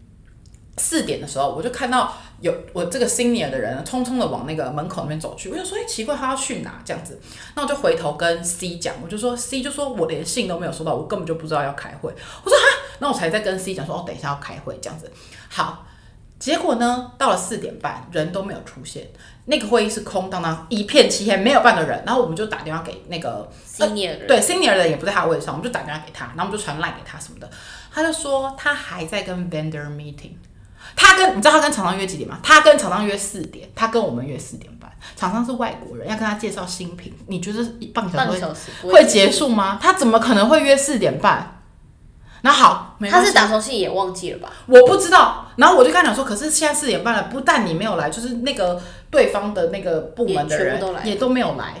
四点的时候，我就看到有我这个 senior 的人匆匆的往那个门口那边走去，我就说，哎、奇怪，他要去哪？这样子，那我就回头跟 C 讲，我就说 C 就说我连信都没有收到，我根本就不知道要开会。我说哈，那我才在跟 C 讲说，哦，等一下要开会这样子。好，结果呢，到了四点半，人都没有出现，那个会议室空荡荡，一片漆黑，没有半个人。然后我们就打电话给那个 senior 对 senior 的人也不在他的位置上，我们就打电话给他，然后我们就传 line 给他什么的，他就说他还在跟 vendor meeting。他跟你知道他跟厂商约几点吗？他跟厂商约四点，他跟我们约四点半。厂商是外国人，要跟他介绍新品，你觉得半个小时会半个小时不会结束吗？他怎么可能会约四点半？那好，他是打从信也忘记了吧？我不知道，然后我就跟他讲说，可是现在四点半了，不但你没有来，就是那个对方的那个部门的人也都没有来。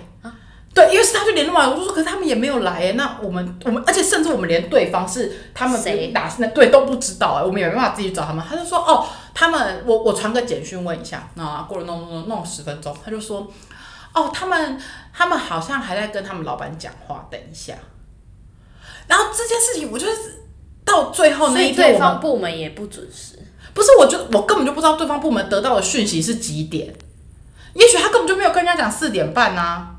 对，因为是他就联络完，我就说，可是他们也没有来耶。那我们我们，而且甚至我们连对方是他们谁打那对都不知道哎，我们也没办法自己找他们。他就说，哦，他们我我传个简讯问一下，那过了弄弄弄弄十分钟，他就说，哦，他们他们好像还在跟他们老板讲话，等一下。然后这件事情，我就是到最后所以那一天，我们对方部门也不准时。不是，我就我根本就不知道对方部门得到的讯息是几点，也许他根本就没有跟人家讲四点半呐、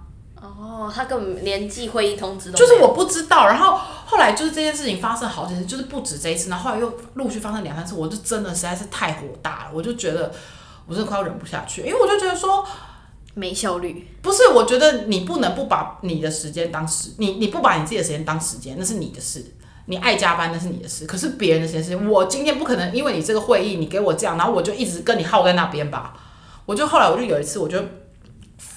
哦，他根本连记会议通知都就是我不知道。然后后来就是这件事情发生好几次，就是不止这一次，然后后来又陆续发生两三次，我就真的实在是太火大了，我就觉得我真的快要忍不下去，因为我就觉得说，没效率。不是，我觉得你不能不把你的时间当时，你你不把你自己的时间当时间，那是你的事。你爱加班那是你的事，可是别人的时间是，我今天不可能因为你这个会议，你给我这样，然后我就一直跟你耗在那边吧。我就后来我就有一次，我就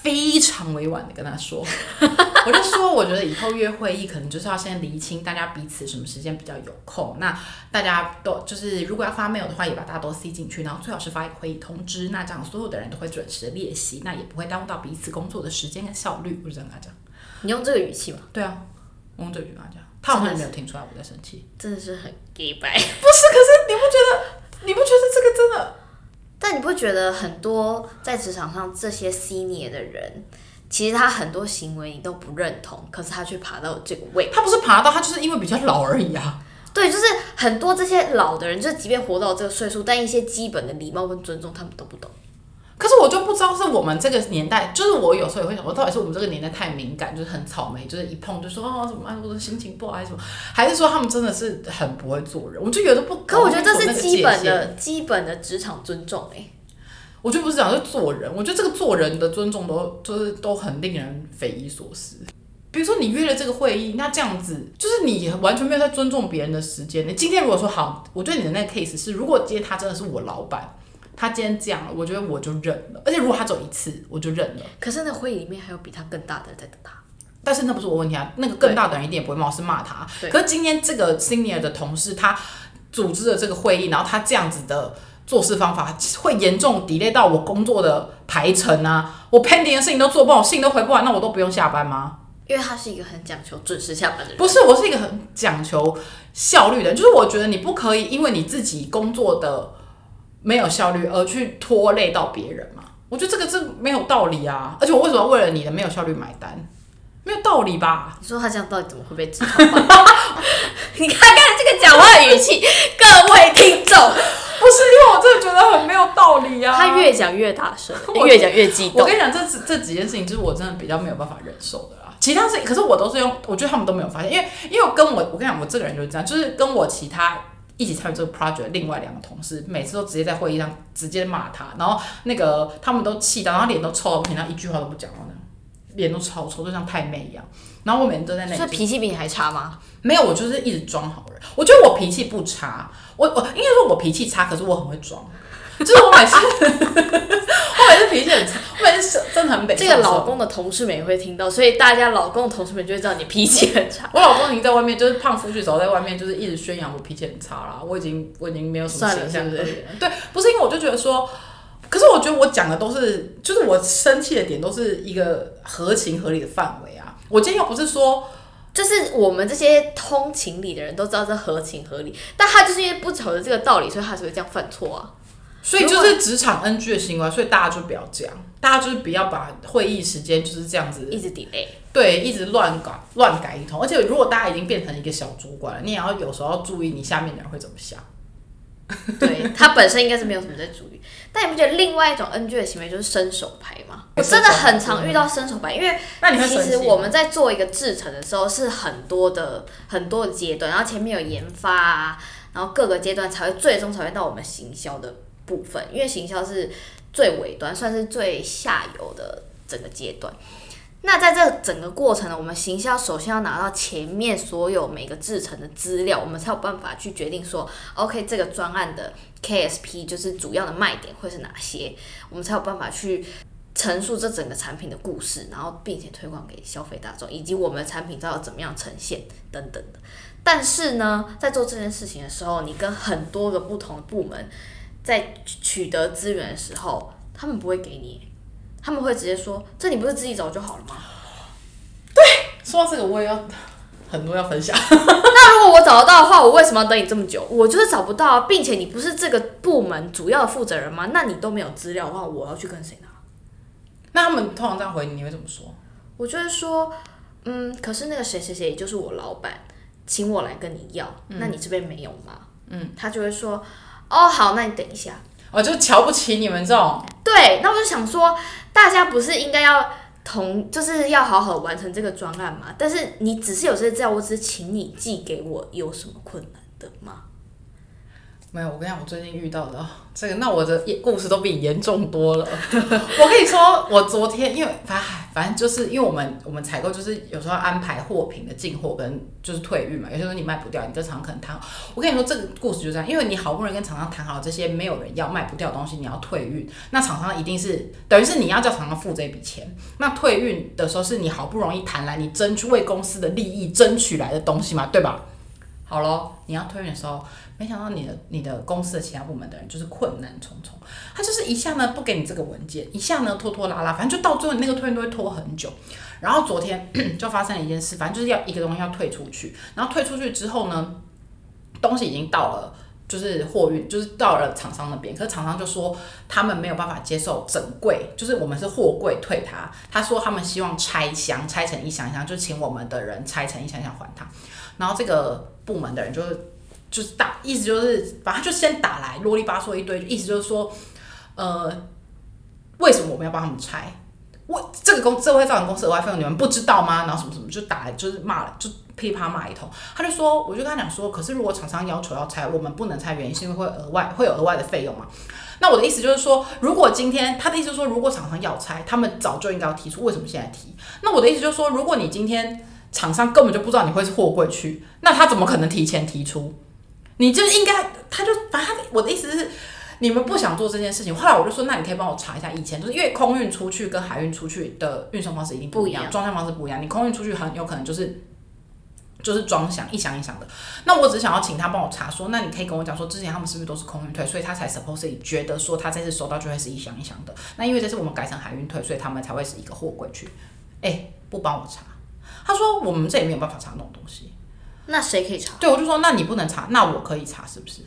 非常委婉的跟他说，我就说，我觉得以后约会议可能就是要先厘清大家彼此什么时间比较有空，那大家都就是如果要发 mail 的话，也把大家都塞进去，然后最好是发一个会议通知，那这样所有的人都会准时的列席，那也不会耽误到彼此工作的时间跟效率。我就这样跟他讲。你用这个语气吗，对啊，我用这句跟他讲，他好像也没有听出来我在生气。真的是很 gay 白。不是，可是你不觉得？你不觉得这个真的？但你不觉得很多在职场上这些 senior 的人，其实他很多行为你都不认同，可是他却爬到这个位。他不是爬到，他就是因为比较老而已啊。对，就是很多这些老的人，就是即便活到这个岁数，但一些基本的礼貌跟尊重，他们都不懂。可是我就不知道是我们这个年代，就是我有时候也会想，我到底是我们这个年代太敏感，就是很草莓，就是一碰就说哦怎么办，我的心情不好还是什么，还是说他们真的是很不会做人？我就觉得不，可我觉得这是基本的基本的职场尊重哎、我就不是讲是做人，我觉得这个做人的尊重都就是都很令人匪夷所思。比如说你约了这个会议，那这样子就是你完全没有在尊重别人的时间。你今天如果说好，我对你的那个 case 是，如果今天他真的是我老板，他今天这样了，我觉得我就认了。而且如果他走一次，我就认了。可是那会议里面还有比他更大的人在等他。但是那不是我问题啊，那个更大的人一定也不会冒失骂他。可是今天这个 senior 的同事，他组织了这个会议，然后他这样子的做事方法，会严重 delay 到我工作的排程啊，我 pending 的事情都做不好，信都回不完，那我都不用下班吗？因为他是一个很讲求准时下班的人，不是，我是一个很讲求效率的人，就是我觉得你不可以因为你自己工作的没有效率而去拖累到别人嘛。我觉得这个是没有道理啊，而且我为什么要为了你的没有效率买单？没有道理吧？你说他这样到底怎么会被职场化？你看看这个讲话的语气，各位听众，不是，因为我真的觉得很没有道理啊。他越讲越大声，我越讲越激动我跟。你讲，这这几件事情就是我真的比较没有办法忍受的啦。其他事情，可是我都是用，我觉得他们都没有发现，因为因为跟我，我跟你讲，我这个人就是这样，就是跟我其他一起参与这个 project 的另外两个同事，每次都直接在会议上直接骂他，然后那个他们都气到，然后脸都臭到不行，然后一句话都不讲，然后脸都超臭，就像太妹一样。然后我每天都在那里所以脾气比你还差吗？没有，我就是一直装好人。我觉得我脾气不差，我我应该说我脾气差，可是我很会装。就是我每次，我每次脾气很差，我每次真的很北。这个老，公的同事们也会听到，所以大家老公的同事们就会知道你脾气很差。我老公已经在外面，就是胖夫婿走在外面，就是一直宣扬我脾气很差啦。我已经我已经没有什么形象了。对，不是因为我就觉得说，可是我觉得我讲的都是，就是我生气的点都是一个合情合理的范围啊。我今天又不是说。就是我们这些通情理的人都知道这合情合理，但他就是因为不晓得这个道理，所以他才会这样犯错啊。所以就是职场 NG 的行为，所以大家就不要这样，大家就是不要把会议时间就是这样子一直 delay。对，一直乱搞乱改一通，而且如果大家已经变成一个小主管了，你也要有时候要注意你下面的人会怎么想。对他本身应该是没有什么在注意，但你不觉得另外一种 NG 的行为就是伸手牌吗？我真的很常遇到伸手牌，因为其实我们在做一个制程的时候是很多的很多的阶段，然后前面有研发啊，然后各个阶段才会最终才会到我们行销的部分，因为行销是最尾端，算是最下游的整个阶段。那在这整个过程呢，我们行销首先要拿到前面所有每个制成的资料，我们才有办法去决定说，OK，这个专案的 KSP 就是主要的卖点会是哪些，我们才有办法去陈述这整个产品的故事，然后并且推广给消费大众，以及我们的产品要怎么样呈现等等的。但是呢，在做这件事情的时候，你跟很多个不同的部门在取得资源的时候，他们不会给你，他们会直接说：“这你不是自己找就好了吗？”对说到这个，我也要很多要分享。那如果我找得到的话，我为什么要等你这么久？我就是找不到啊，并且你不是这个部门主要的负责人吗？那你都没有资料的话，我要去跟谁拿？那他们通常这样回你，你会怎么说？我就会说，嗯，可是那个谁谁谁，也就是我老板，请我来跟你要，那你这边没有吗？嗯，他就会说，哦，好，那你等一下。我就瞧不起你们这种，对，那我就想说，大家不是应该要同，就是要好好完成这个专案嘛？但是你只是有这个资料，我只是请你寄给我，有什么困难的吗？没有，我跟你讲，我最近遇到的哦这个，那我的故事都比你严重多了。我跟你说，我昨天因为反正反正就是因为我们我们采购就是有时候安排货品的进货跟就是退运嘛，有些时候你卖不掉，你跟厂商可能谈。我跟你说，这个故事就这样，因为你好不容易跟厂商谈好这些没有人要卖不掉的东西，你要退运，那厂商一定是等于是你要叫厂商付这笔钱。那退运的时候是你好不容易谈来，你争取为公司的利益争取来的东西嘛，对吧？好咯，你要退运的时候，没想到你的你的公司的其他部门的人就是困难重重，他就是一下呢不给你这个文件，一下呢拖拖拉拉，反正就到最后你那个退运都会拖很久。然后昨天 就发生了一件事，反正就是要一个东西要退出去，然后退出去之后呢，东西已经到了就是货运，就是到了厂商那边，可是厂商就说他们没有办法接受整柜，就是我们是货柜退他，他说他们希望拆箱，拆成一箱一箱，就请我们的人拆成一箱一箱还他。然后这个部门的人就是就是打，意思就是反正就先打来啰里吧嗦一堆，意思就是说，呃，为什么我们要帮他们拆？我这个公这会造成公司额外费用，你们不知道吗？然后什么什么就打来就是骂了，就噼啪骂一通。他就说，我就跟他讲说，可是如果厂商要求要拆，我们不能拆，原因是因为会额外会有额外的费用嘛。那我的意思就是说，如果今天他的意思说，如果厂商要拆，他们早就应该要提出，为什么现在提？那我的意思就是说，如果你今天厂商根本就不知道你会是货柜去，那他怎么可能提前提出？你就应该，他就反正我的意思是。你们不想做这件事情，后来我就说，那你可以帮我查一下以前，就是因为空运出去跟海运出去的运送方式一定不一样，装箱方式不一样。你空运出去很有可能就是就是装箱一箱一箱的。那我只想要请他帮我查，说那你可以跟我讲说，之前他们是不是都是空运退，所以他才 supposedly 觉得说他这次收到就会是一箱一箱的。那因为这次我们改成海运退，所以他们才会是一个货柜去。哎，不帮我查，他说我们这也没有办法查那种东西。那谁可以查？对，我就说那你不能查，那我可以查是不是？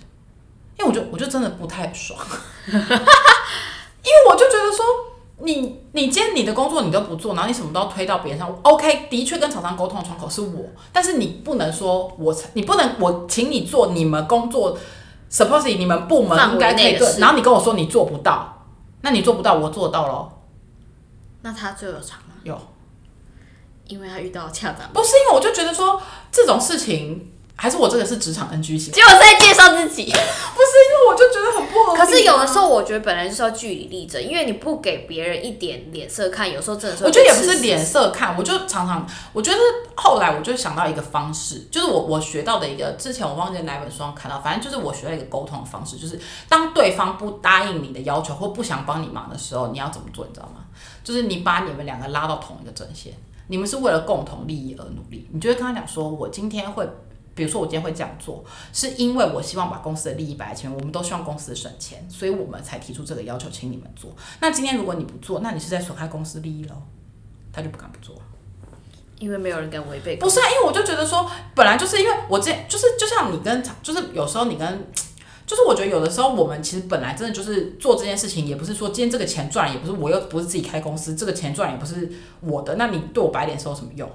因为我就我就真的不太爽，因为我就觉得说，你你今天你的工作你都不做，然后你什么都要推到别人上。OK，的确跟厂商沟通的窗口是我，但是你不能说我，你不能我请你做你们工作，suppose 你们部门应该可以做，然后你跟我说你做不到，那你做不到，我做到喽。那他最有查吗？有，因为他遇到恰当。不是因为我就觉得说这种事情。还是我这个是职场 NG 型，结果在介绍自己，不是因为我就觉得很不合可是有的时候我觉得本来就是要据理力争，因为你不给别人一点脸色看，有时候真的是。我觉得也不是脸色看，我就常常，我觉得后来我就想到一个方式，就是我我学到的一个，之前我忘记哪本书上看到，反正就是我学到一个沟通的方式，就是当对方不答应你的要求或不想帮你忙的时候，你要怎么做，你知道吗？就是你把你们两个拉到同一个阵线，你们是为了共同利益而努力，你就会跟他讲说，我今天会。比如说我今天会这样做，是因为我希望把公司的利益摆在前面，我们都希望公司省钱，所以我们才提出这个要求，请你们做。那今天如果你不做，那你是在损害公司利益喽？他就不敢不做，因为没有人敢违背。不是啊，因为我就觉得说，本来就是因为我这就是就像你跟就是有时候你跟就是我觉得有的时候我们其实本来真的就是做这件事情，也不是说今天这个钱赚，也不是我又不是自己开公司，这个钱赚也不是我的，那你对我摆脸是有什么用？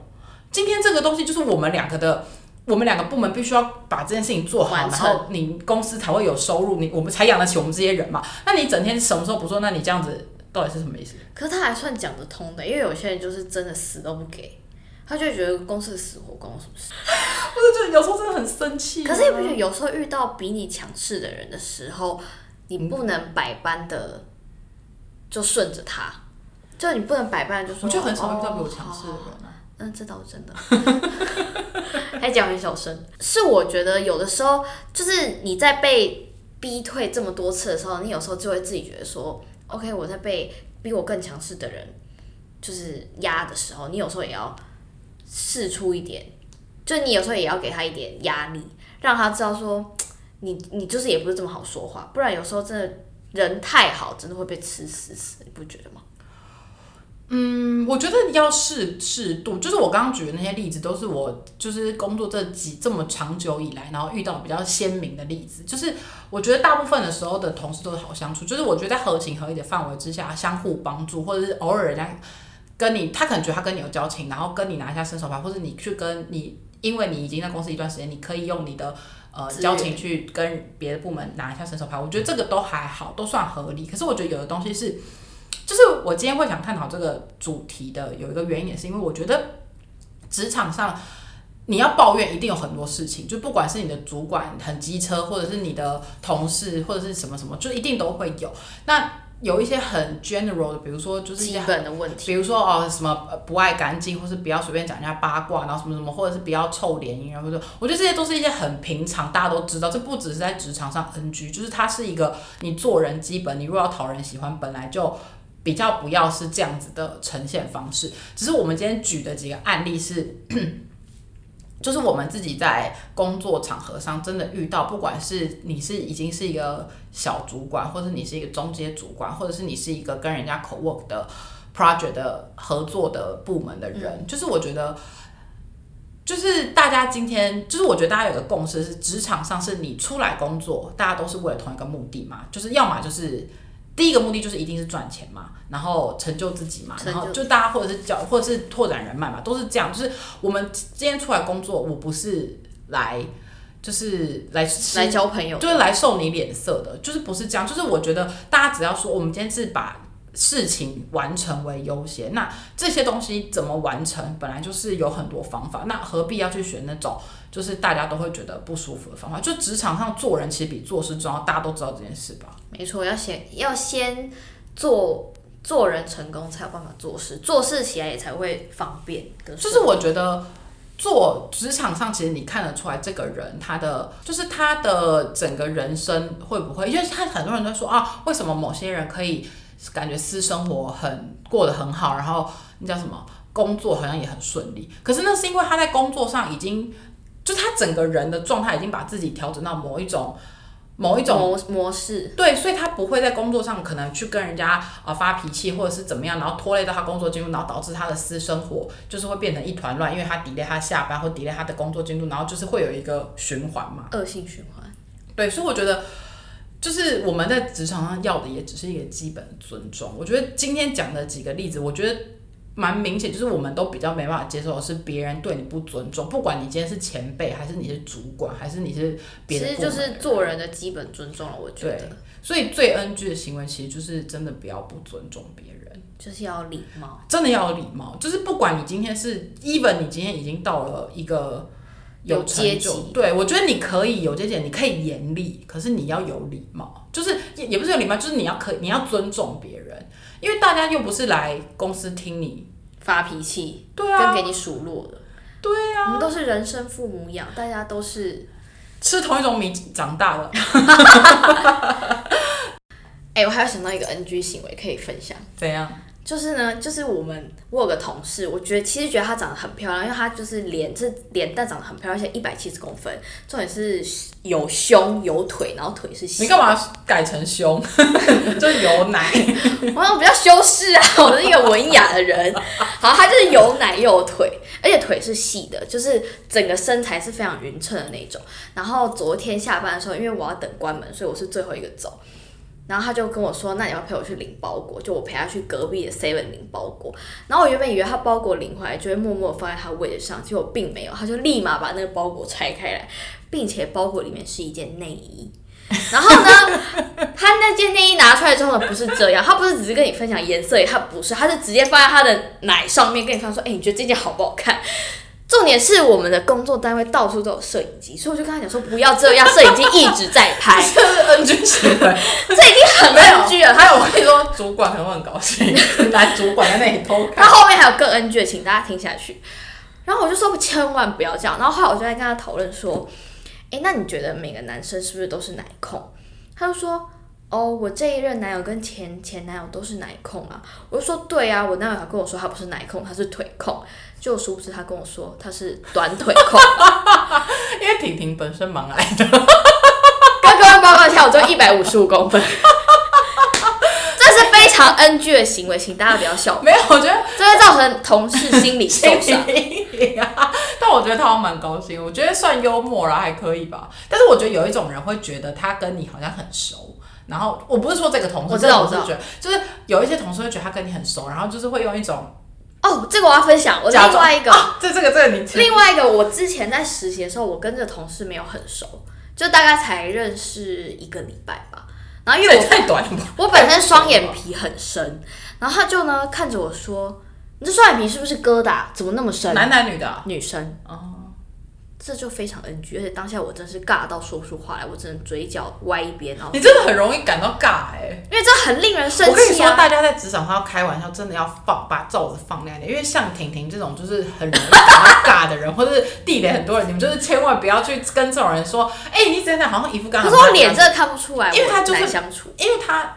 今天这个东西就是我们两个的。我们两个部门必须要把这件事情做好，然后你公司才会有收入，你我们才养得起我们这些人嘛。那你整天什么时候不做？那你这样子到底是什么意思？可是他还算讲得通的，因为有些人就是真的死都不给，他就觉得公司死活关我什么事？我就觉得有时候真的很生气。可是你不觉得有时候遇到比你强势的人的时候，你不能百般的就顺着他，就你不能百般就说。我就很少遇到比我强势的人。嗯，这倒是真的，还讲很小声。是我觉得有的时候，就是你在被逼退这么多次的时候，你有时候就会自己觉得说，OK，我在被比我更强势的人就是压的时候，你有时候也要试出一点，就你有时候也要给他一点压力，让他知道说，你你就是也不是这么好说话，不然有时候真的人太好，真的会被吃死死，你不觉得吗？嗯，我觉得要适适度，就是我刚刚举的那些例子，都是我就是工作这几这么长久以来，然后遇到比较鲜明的例子。就是我觉得大部分的时候的同事都是好相处，就是我觉得在合情合理的范围之下，相互帮助，或者是偶尔人家跟你，他可能觉得他跟你有交情，然后跟你拿一下伸手牌，或者你去跟你，因为你已经在公司一段时间，你可以用你的呃交情去跟别的部门拿一下伸手牌，我觉得这个都还好，都算合理。可是我觉得有的东西是。就是我今天会想探讨这个主题的有一个原因，也是因为我觉得职场上你要抱怨一定有很多事情，就不管是你的主管很机车，或者是你的同事或者是什么什么，就一定都会有。那有一些很 general 的，比如说就是基本的问题，比如说哦什么不爱干净，或是不要随便讲人家八卦，然后什么什么，或者是不要臭脸，然后说我觉得这些都是一些很平常，大家都知道，这不只是在职场上 NG，就是它是一个你做人基本，你如果要讨人喜欢，本来就。比较不要是这样子的呈现方式，只是我们今天举的几个案例是，就是我们自己在工作场合上真的遇到，不管是你是已经是一个小主管，或者你是一个中阶主管，或者是你是一个跟人家 co work 的 project 的合作的部门的人，就是我觉得就是大家今天，就是我觉得大家有个共识是，职场上是你出来工作，大家都是为了同一个目的嘛，就是要么就是第一个目的就是一定是赚钱嘛，然后成就自己嘛，然后就大家或者是教或者是拓展人脉嘛，都是这样。就是我们今天出来工作，我不是来就是来来交朋友，就是来受你脸色的，就是不是这样。就是我觉得大家只要说，我们今天是把事情完成为优先，那这些东西怎么完成，本来就是有很多方法，那何必要去选那种就是大家都会觉得不舒服的方法？就职场上做人其实比做事重要，大家都知道这件事吧？没错，要先要先做做人成功，才有办法做事，做事起来也才会方便就是我觉得做职场上，其实你看得出来这个人他的就是他的整个人生会不会，因为他很多人都说啊，为什么某些人可以感觉私生活很过得很好，然后那叫什么工作好像也很顺利，可是那是因为他在工作上已经，就他整个人的状态已经把自己调整到某一种某一种模模式。对，所以他不会在工作上可能去跟人家呃发脾气，或者是怎么样，然后拖累到他工作进度，然后导致他的私生活就是会变成一团乱，因为他 delay 他下班或 delay 他的工作进度，然后就是会有一个循环嘛。恶性循环，对，所以我觉得就是我们在职场上要的也只是一个基本的尊重。我觉得今天讲的几个例子，我觉得。蛮明显，就是我们都比较没办法接受的是别人对你不尊重，不管你今天是前辈，还是你是主管，还是你是别的其实就是做人的基本尊重了。我觉得对所以最 NG 的行为其实就是真的不要不尊重别人。就是要礼貌。真的要有礼貌，就是不管你今天是 even 你今天已经到了一个有阶级对我觉得你可以有阶级，你可以严厉，可是你要有礼貌，就是也也不是有礼貌，就是你要可你要尊重别人，因为大家又不是来公司听你，发脾气，对啊跟给你数落的。对啊，我们都是人生父母养，大家都是。吃同一种米长大的，哎、我还有想到一个 NG 行为可以分享，怎样？就是呢，就是我们我有个同事，我觉得其实觉得她长得很漂亮，因为她就是脸是脸蛋长得很漂亮，而且一百七十公分，重点是有胸有腿，然后腿是细。你干嘛改成胸？就是有奶，我想比较修饰啊，我是一个文雅的人。好，她就是有奶又有腿，而且腿是细的，就是整个身材是非常匀称的那种。然后昨天下班的时候，因为我要等关门，所以我是最后一个走。然后他就跟我说：“那你要陪我去领包裹，就我陪他去隔壁的 Seven 领包裹。”然后我原本以为他包裹领回来就会默默放在他位置上，结果并没有，他就立马把那个包裹拆开来，并且包裹里面是一件内衣。然后呢，他那件内衣拿出来之后呢，不是这样，他不是只是跟你分享颜色，他不是，他是直接放在他的奶上面跟你看说：“哎、你觉得这件好不好看？”重点是我们的工作单位到处都有摄影机，所以我就跟他讲说不要这样，摄影机一直在拍，这是 NG 行为。这已经很 NG 了。还有，我跟你说，主管可能会很高兴，来主管在那里偷他看。后面还有更 NG 的，请大家听下去。然后我就说千万不要这样。然后后来我就在跟他讨论说，哎，那你觉得每个男生是不是都是奶控？他就说，哦，我这一任男友跟前前男友都是奶控啊。我就说，对啊，我男友还跟我说他不是奶控，他是腿控。就殊不知他跟我说他是短腿控。因为婷婷本身蛮矮的，跟各位报告一下，我只有一百五十五公分。这是非常 NG 的行为，请大家不要笑，没有，我觉得这会造成同事心理受伤。啊，但我觉得他好像蛮高兴，我觉得算幽默啦，还可以吧。但是我觉得有一种人会觉得他跟你好像很熟，然后我不是说这个同事，我知道我知道觉得，就是有一些同事会觉得他跟你很熟，然后就是会用一种哦，这个我要分享，我另外一个。啊，这这个这个你另外一个，我之前在实习的时候，我跟这个同事没有很熟，就大概才认识一个礼拜吧。然后因为我太短了？我本身双眼皮很深，然后他就呢看着我说：“你这双眼皮是不是疙瘩？怎么那么深男男女的啊、？”女生，哦，这就非常 NG，而且当下我真是尬到说不出话来，我只能嘴角歪一边，然后你真的很容易感到尬哎、因为这很令人生气我跟你说。大家在职场上要开玩笑，真的要放把罩子放亮一点，因为像婷婷这种就是很容易感到尬的人，或者是地雷很多人，你们就是千万不要去跟这种人说，哎、你怎样好像一副刚可。是我脸真的看不出来，因为他就是相处。因为他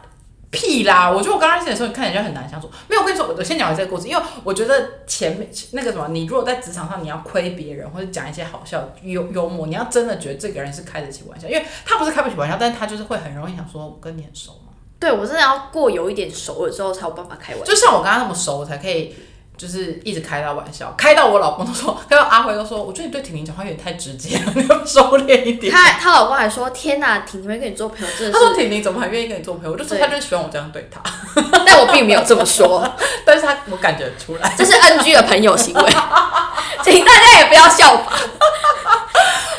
屁啦！我觉得我刚认识的时候，你看起来就很难相处。没有，我跟你说，我先讲完这个故事，因为我觉得前面那个什么，你如果在职场上你要亏别人，或者讲一些好笑幽幽默，你要真的觉得这个人是开得起玩笑，因为他不是开不起玩笑，但是他就是会很容易想说，我跟你很熟嘛。对我真的要过有一点熟了之后才有办法开玩笑。就像我跟他那么熟，我才可以就是一直开他玩笑，开到我老公都说，开到阿辉都说，我觉得你对婷婷讲话有点太直接了，你要收敛一点。她她 老公还说：“天哪，婷婷会跟你做朋友，真的他说。婷婷怎么还愿意跟你做朋友？我就说他就喜欢我这样对他，” 但我并没有这么说，但是他我感觉出来。这是 NG 的朋友行为，请大家也不要效仿。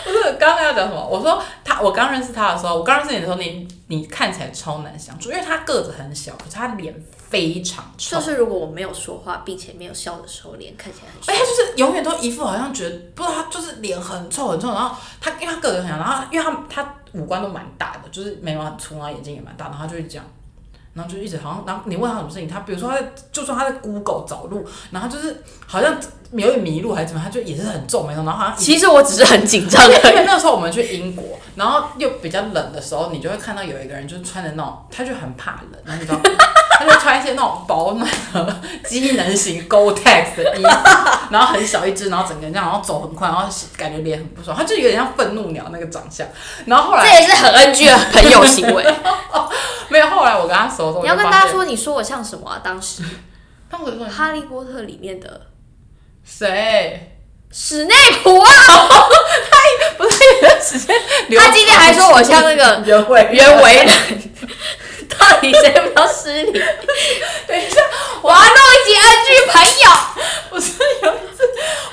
不是刚刚要讲什么？我说他，我刚认识他的时候，我刚认识你的时候，你你看起来超难相处，因为他个子很小，可是他脸非常臭，就是如果我没有说话，并且没有笑的时候，脸看起来很臭。哎他就是永远都一副好像觉得不知道他就是脸很臭很臭，然后他因为他个人很小，然后因为他他五官都蛮大的，就是眉毛很粗，然后眼睛也蛮大，然后他就会这样。然后就一直好像，然后你问他什么事情，他比如说他在，就算他在 Google 找路，然后就是好像有点迷路还是怎么，他就也是很皱眉头，然后好像其实我只是很紧张因为。那时候我们去英国，然后又比较冷的时候，你就会看到有一个人就是穿的那种，他就很怕冷，然后你知道吗，他就穿一些那种保暖的机能型 Gore-Tex 的衣服，然后很小一只，然后整个人这样，然后走很快，然后感觉脸很不爽，他就有点像愤怒鸟那个长相。然后后来这也是很 NG 的朋友行为。没有，后来我跟他熟你要跟大家说，，你说我像什么啊？当时 《当时说哈利波特》里面的谁？史内普啊，他不是有段时间，他今天还说我像那个袁惟仁。到底谁比较失礼？等一下，我要弄一集 NG 朋友。不是有一次，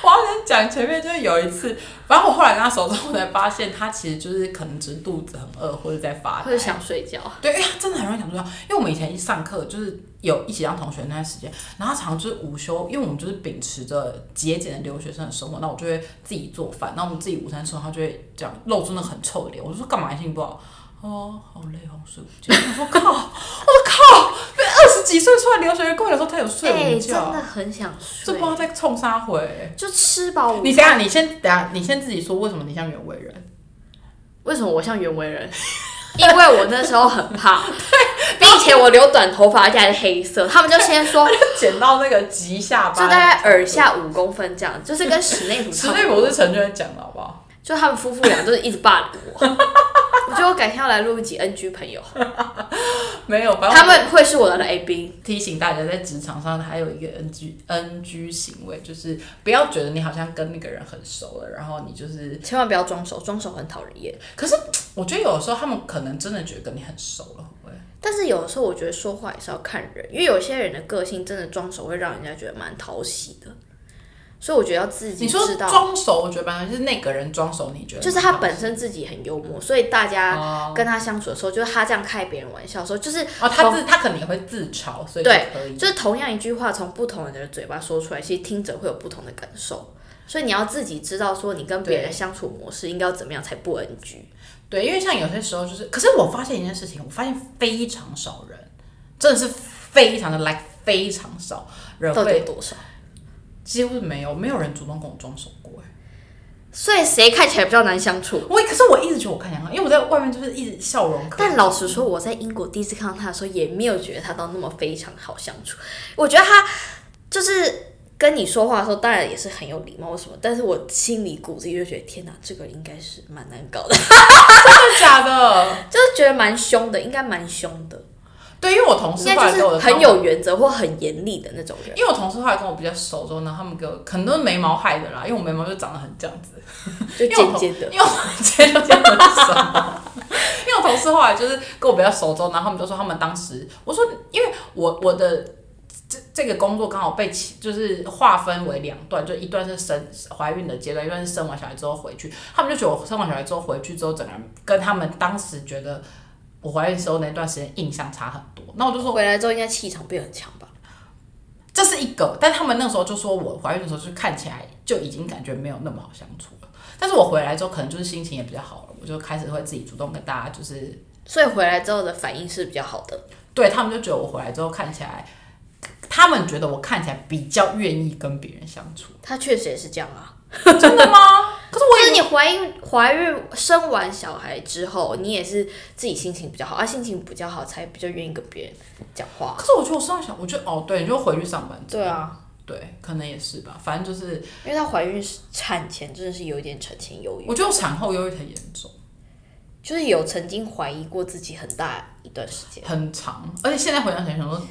我要先讲前面，就是有一次，反正我后来跟他熟之后，我才发现他其实就是可能只是肚子很饿，或者在发呆或者想睡觉，对，因为他真的很容易想睡觉。因为我们以前一上课就是有一起当同学那段时间，然后常常就是午休，因为我们就是秉持着节俭的留学生的生活，那我就会自己做饭，那我们自己午餐吃完，他就会这样露出那很臭的脸。我就说干嘛心情不好？哦，好累，好睡午觉。我说靠，我说靠，被二十几岁出来留学人跟我讲说他有睡哎、午觉，真的很想睡这不知，道在冲啥回。就吃饱午餐。你等一下，你先等下，你先自己说为什么你像袁伟人？为什么我像袁惟仁？因为我那时候很胖，并且我留短头发，而且还是黑色。他们就先说，剪到那个及下巴，就大概耳下五公分这样，就是跟史内普差史内。普是陈娟讲的好不好？就他们夫妇俩就是一直霸凌我。我觉得我改天要来录一集 NG 朋友，没有，反正他们会是我的来宾。提醒大家，在职场上还有一个 NG NG 行为，就是不要觉得你好像跟那个人很熟了，然后你就是，千万不要装熟，装熟很讨人厌。可是我觉得有的时候他们可能真的觉得跟你很熟了，会不会？但是有的时候我觉得说话也是要看人，因为有些人的个性真的装熟会让人家觉得蛮讨喜的，所以我觉得要自己你说知道。装熟，我觉得本来就是那个人装熟，你觉得就是他本身自己很幽默，所以大家哦跟他相处的时候，就是他这样开别人玩笑的时候，就是哦，他自他可能也会自嘲，所以对。就是同样一句话从不同人的嘴巴说出来，其实听者会有不同的感受。所以你要自己知道，说你跟别人相处模式应该要怎么样才不 NG。对，因为像有些时候就是，可是我发现一件事情，我发现非常少人，真的是非常的 like 非常少人会，多少？几乎没有没有人主动跟我装熟过哎。所以谁看起来比较难相处？我可是我一直觉得我看起来因为我在外面就是一直笑容可。但老实说，我在英国第一次看到他的时候，也没有觉得他到那么非常好相处。我觉得他就是跟你说话的时候，当然也是很有礼貌什么，但是我心里骨子里就觉得，天哪，这个人应该是蛮难搞的，真的假的？就是觉得蛮凶的，应该蛮凶的，对，因为我同事应该就后来跟我的很有原则或很严厉的那种人。因为我同事后来跟我比较熟之后呢，他们给我可能都是眉毛害的啦，因为我眉毛就长得很这样子，就因为我尖尖的。因为我尖尖的什么？因为我同事后来就是跟我比较熟之后，然后他们就说他们当时，我说因为我我的这这个工作刚好被起就是划分为两段，就一段是生怀孕的阶段，一段是生完小孩之后回去，他们就觉得我生完小孩之后回去之后，整个人跟他们当时觉得我怀孕时候那段时间印象差很多，那我就说回来之后应该气场变很强吧？这是一个，但他们那时候就说我怀孕的时候就看起来就已经感觉没有那么好相处了。但是我回来之后，可能就是心情也比较好了，我就开始会自己主动跟大家，就是所以回来之后的反应是比较好的。对他们就觉得我回来之后看起来，他们觉得我看起来比较愿意跟别人相处。他确实也是这样啊。真的吗？可是我就是你怀孕、怀孕、生完小孩之后，你也是自己心情比较好，啊，心情比较好才比较愿意跟别人讲话。可是我觉得我生完小，我觉得哦，对，你就回去上班。对啊，对，可能也是吧。反正就是，因为她怀孕产前真的是有一点产前忧郁，我觉得产后忧郁很严重，就是有曾经怀疑过自己很大一段时间。很长，而且现在回想起来，想说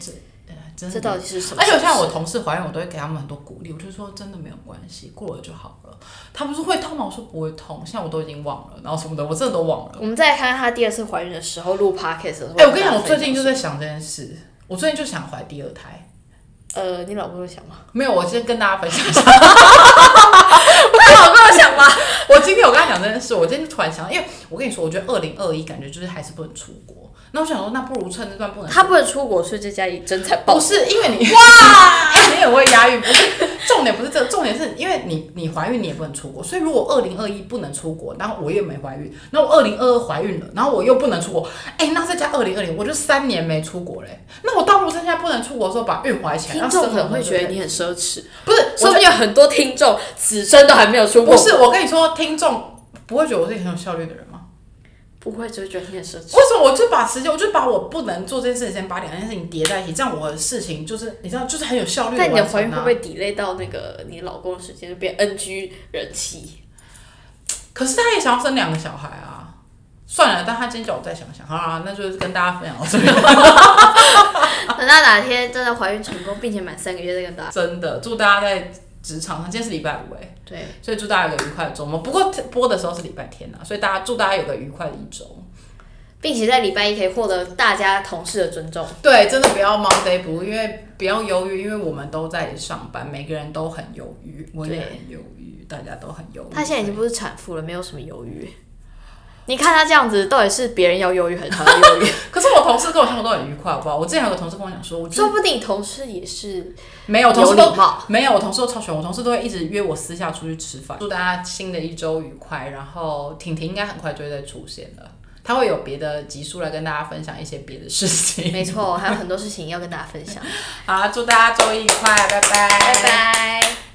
真的这到底是什么？而且像我同事怀孕，我都会给他们很多鼓励，我就说真的没有关系，过了就好了。他们说会痛吗？我说不会痛，现在我都已经忘了，然后什么的，我真的都忘了。我们再来看看她第二次怀孕的时候录 podcast 的时候。哎、我跟你讲，我最近就在想这件事，我最近就想怀第二胎。呃，你老公有想吗？没有，我先跟大家分享一下。你老公有想吗？我今天我跟他讲这件事，我今天突然想到，因为我跟你说，我觉得二零二一感觉就是还是不能出国。那我想说，那不如趁这段不能他不能出国，所以在家里真才爆不。是因为你哇，你也会押韵，不是重点不是这个，重点是因为你你怀孕你也不能出国，所以如果二零二一不能出国，然后我也没怀孕，然后我二零二二怀孕了，然后我又不能出国，哎、那再加二零二零，我就三年没出国嘞。那我倒不如趁现在不能出国的时候把孕怀起来，听众可能会觉得你很奢侈，不是，说不我定有很多听众此生都还没有出国。不是我跟你说，听众不会觉得我是一个很有效率的人吗？不会，只会觉得你很奢侈。为什么我就把时间，我就把我不能做这件事情，先把两件事情叠在一起，这样我的事情就是你知道，就是很有效率、但你的怀孕会不会 delay 到那个你老公的时间，就变 NG 人气？可是他也想要生两个小孩啊。算了，但他今天叫我再想想，好啦，那就是跟大家分享到这里。等到哪天真的怀孕成功，并且满三个月再跟大家。真的，祝大家在职场上，今天是礼拜五哎，对，所以祝大家有个愉快的周末。不过播的时候是礼拜天啊，所以大家祝大家有个愉快的一周。并且在礼拜一可以获得大家同事的尊重。对，真的不要 Monday Blue，因为不要忧郁，因为我们都在上班，每个人都很忧郁，我也很忧郁，大家都很忧郁。她现在已经不是产妇了，没有什么犹豫。你看他这样子，到底是别人要忧郁还是他要忧郁？可是我同事跟我相处都很愉快，好不好？我之前有个同事跟我讲说，我就是说不定同事也是没有，同事都。没有，我同事都超喜欢，我同事都会一直约我私下出去吃饭。祝大家新的一周愉快，然后婷婷应该很快就会再出现了，她会有别的集数来跟大家分享一些别的事情。没错，还有很多事情要跟大家分享。好，祝大家周一愉快，拜拜，拜拜。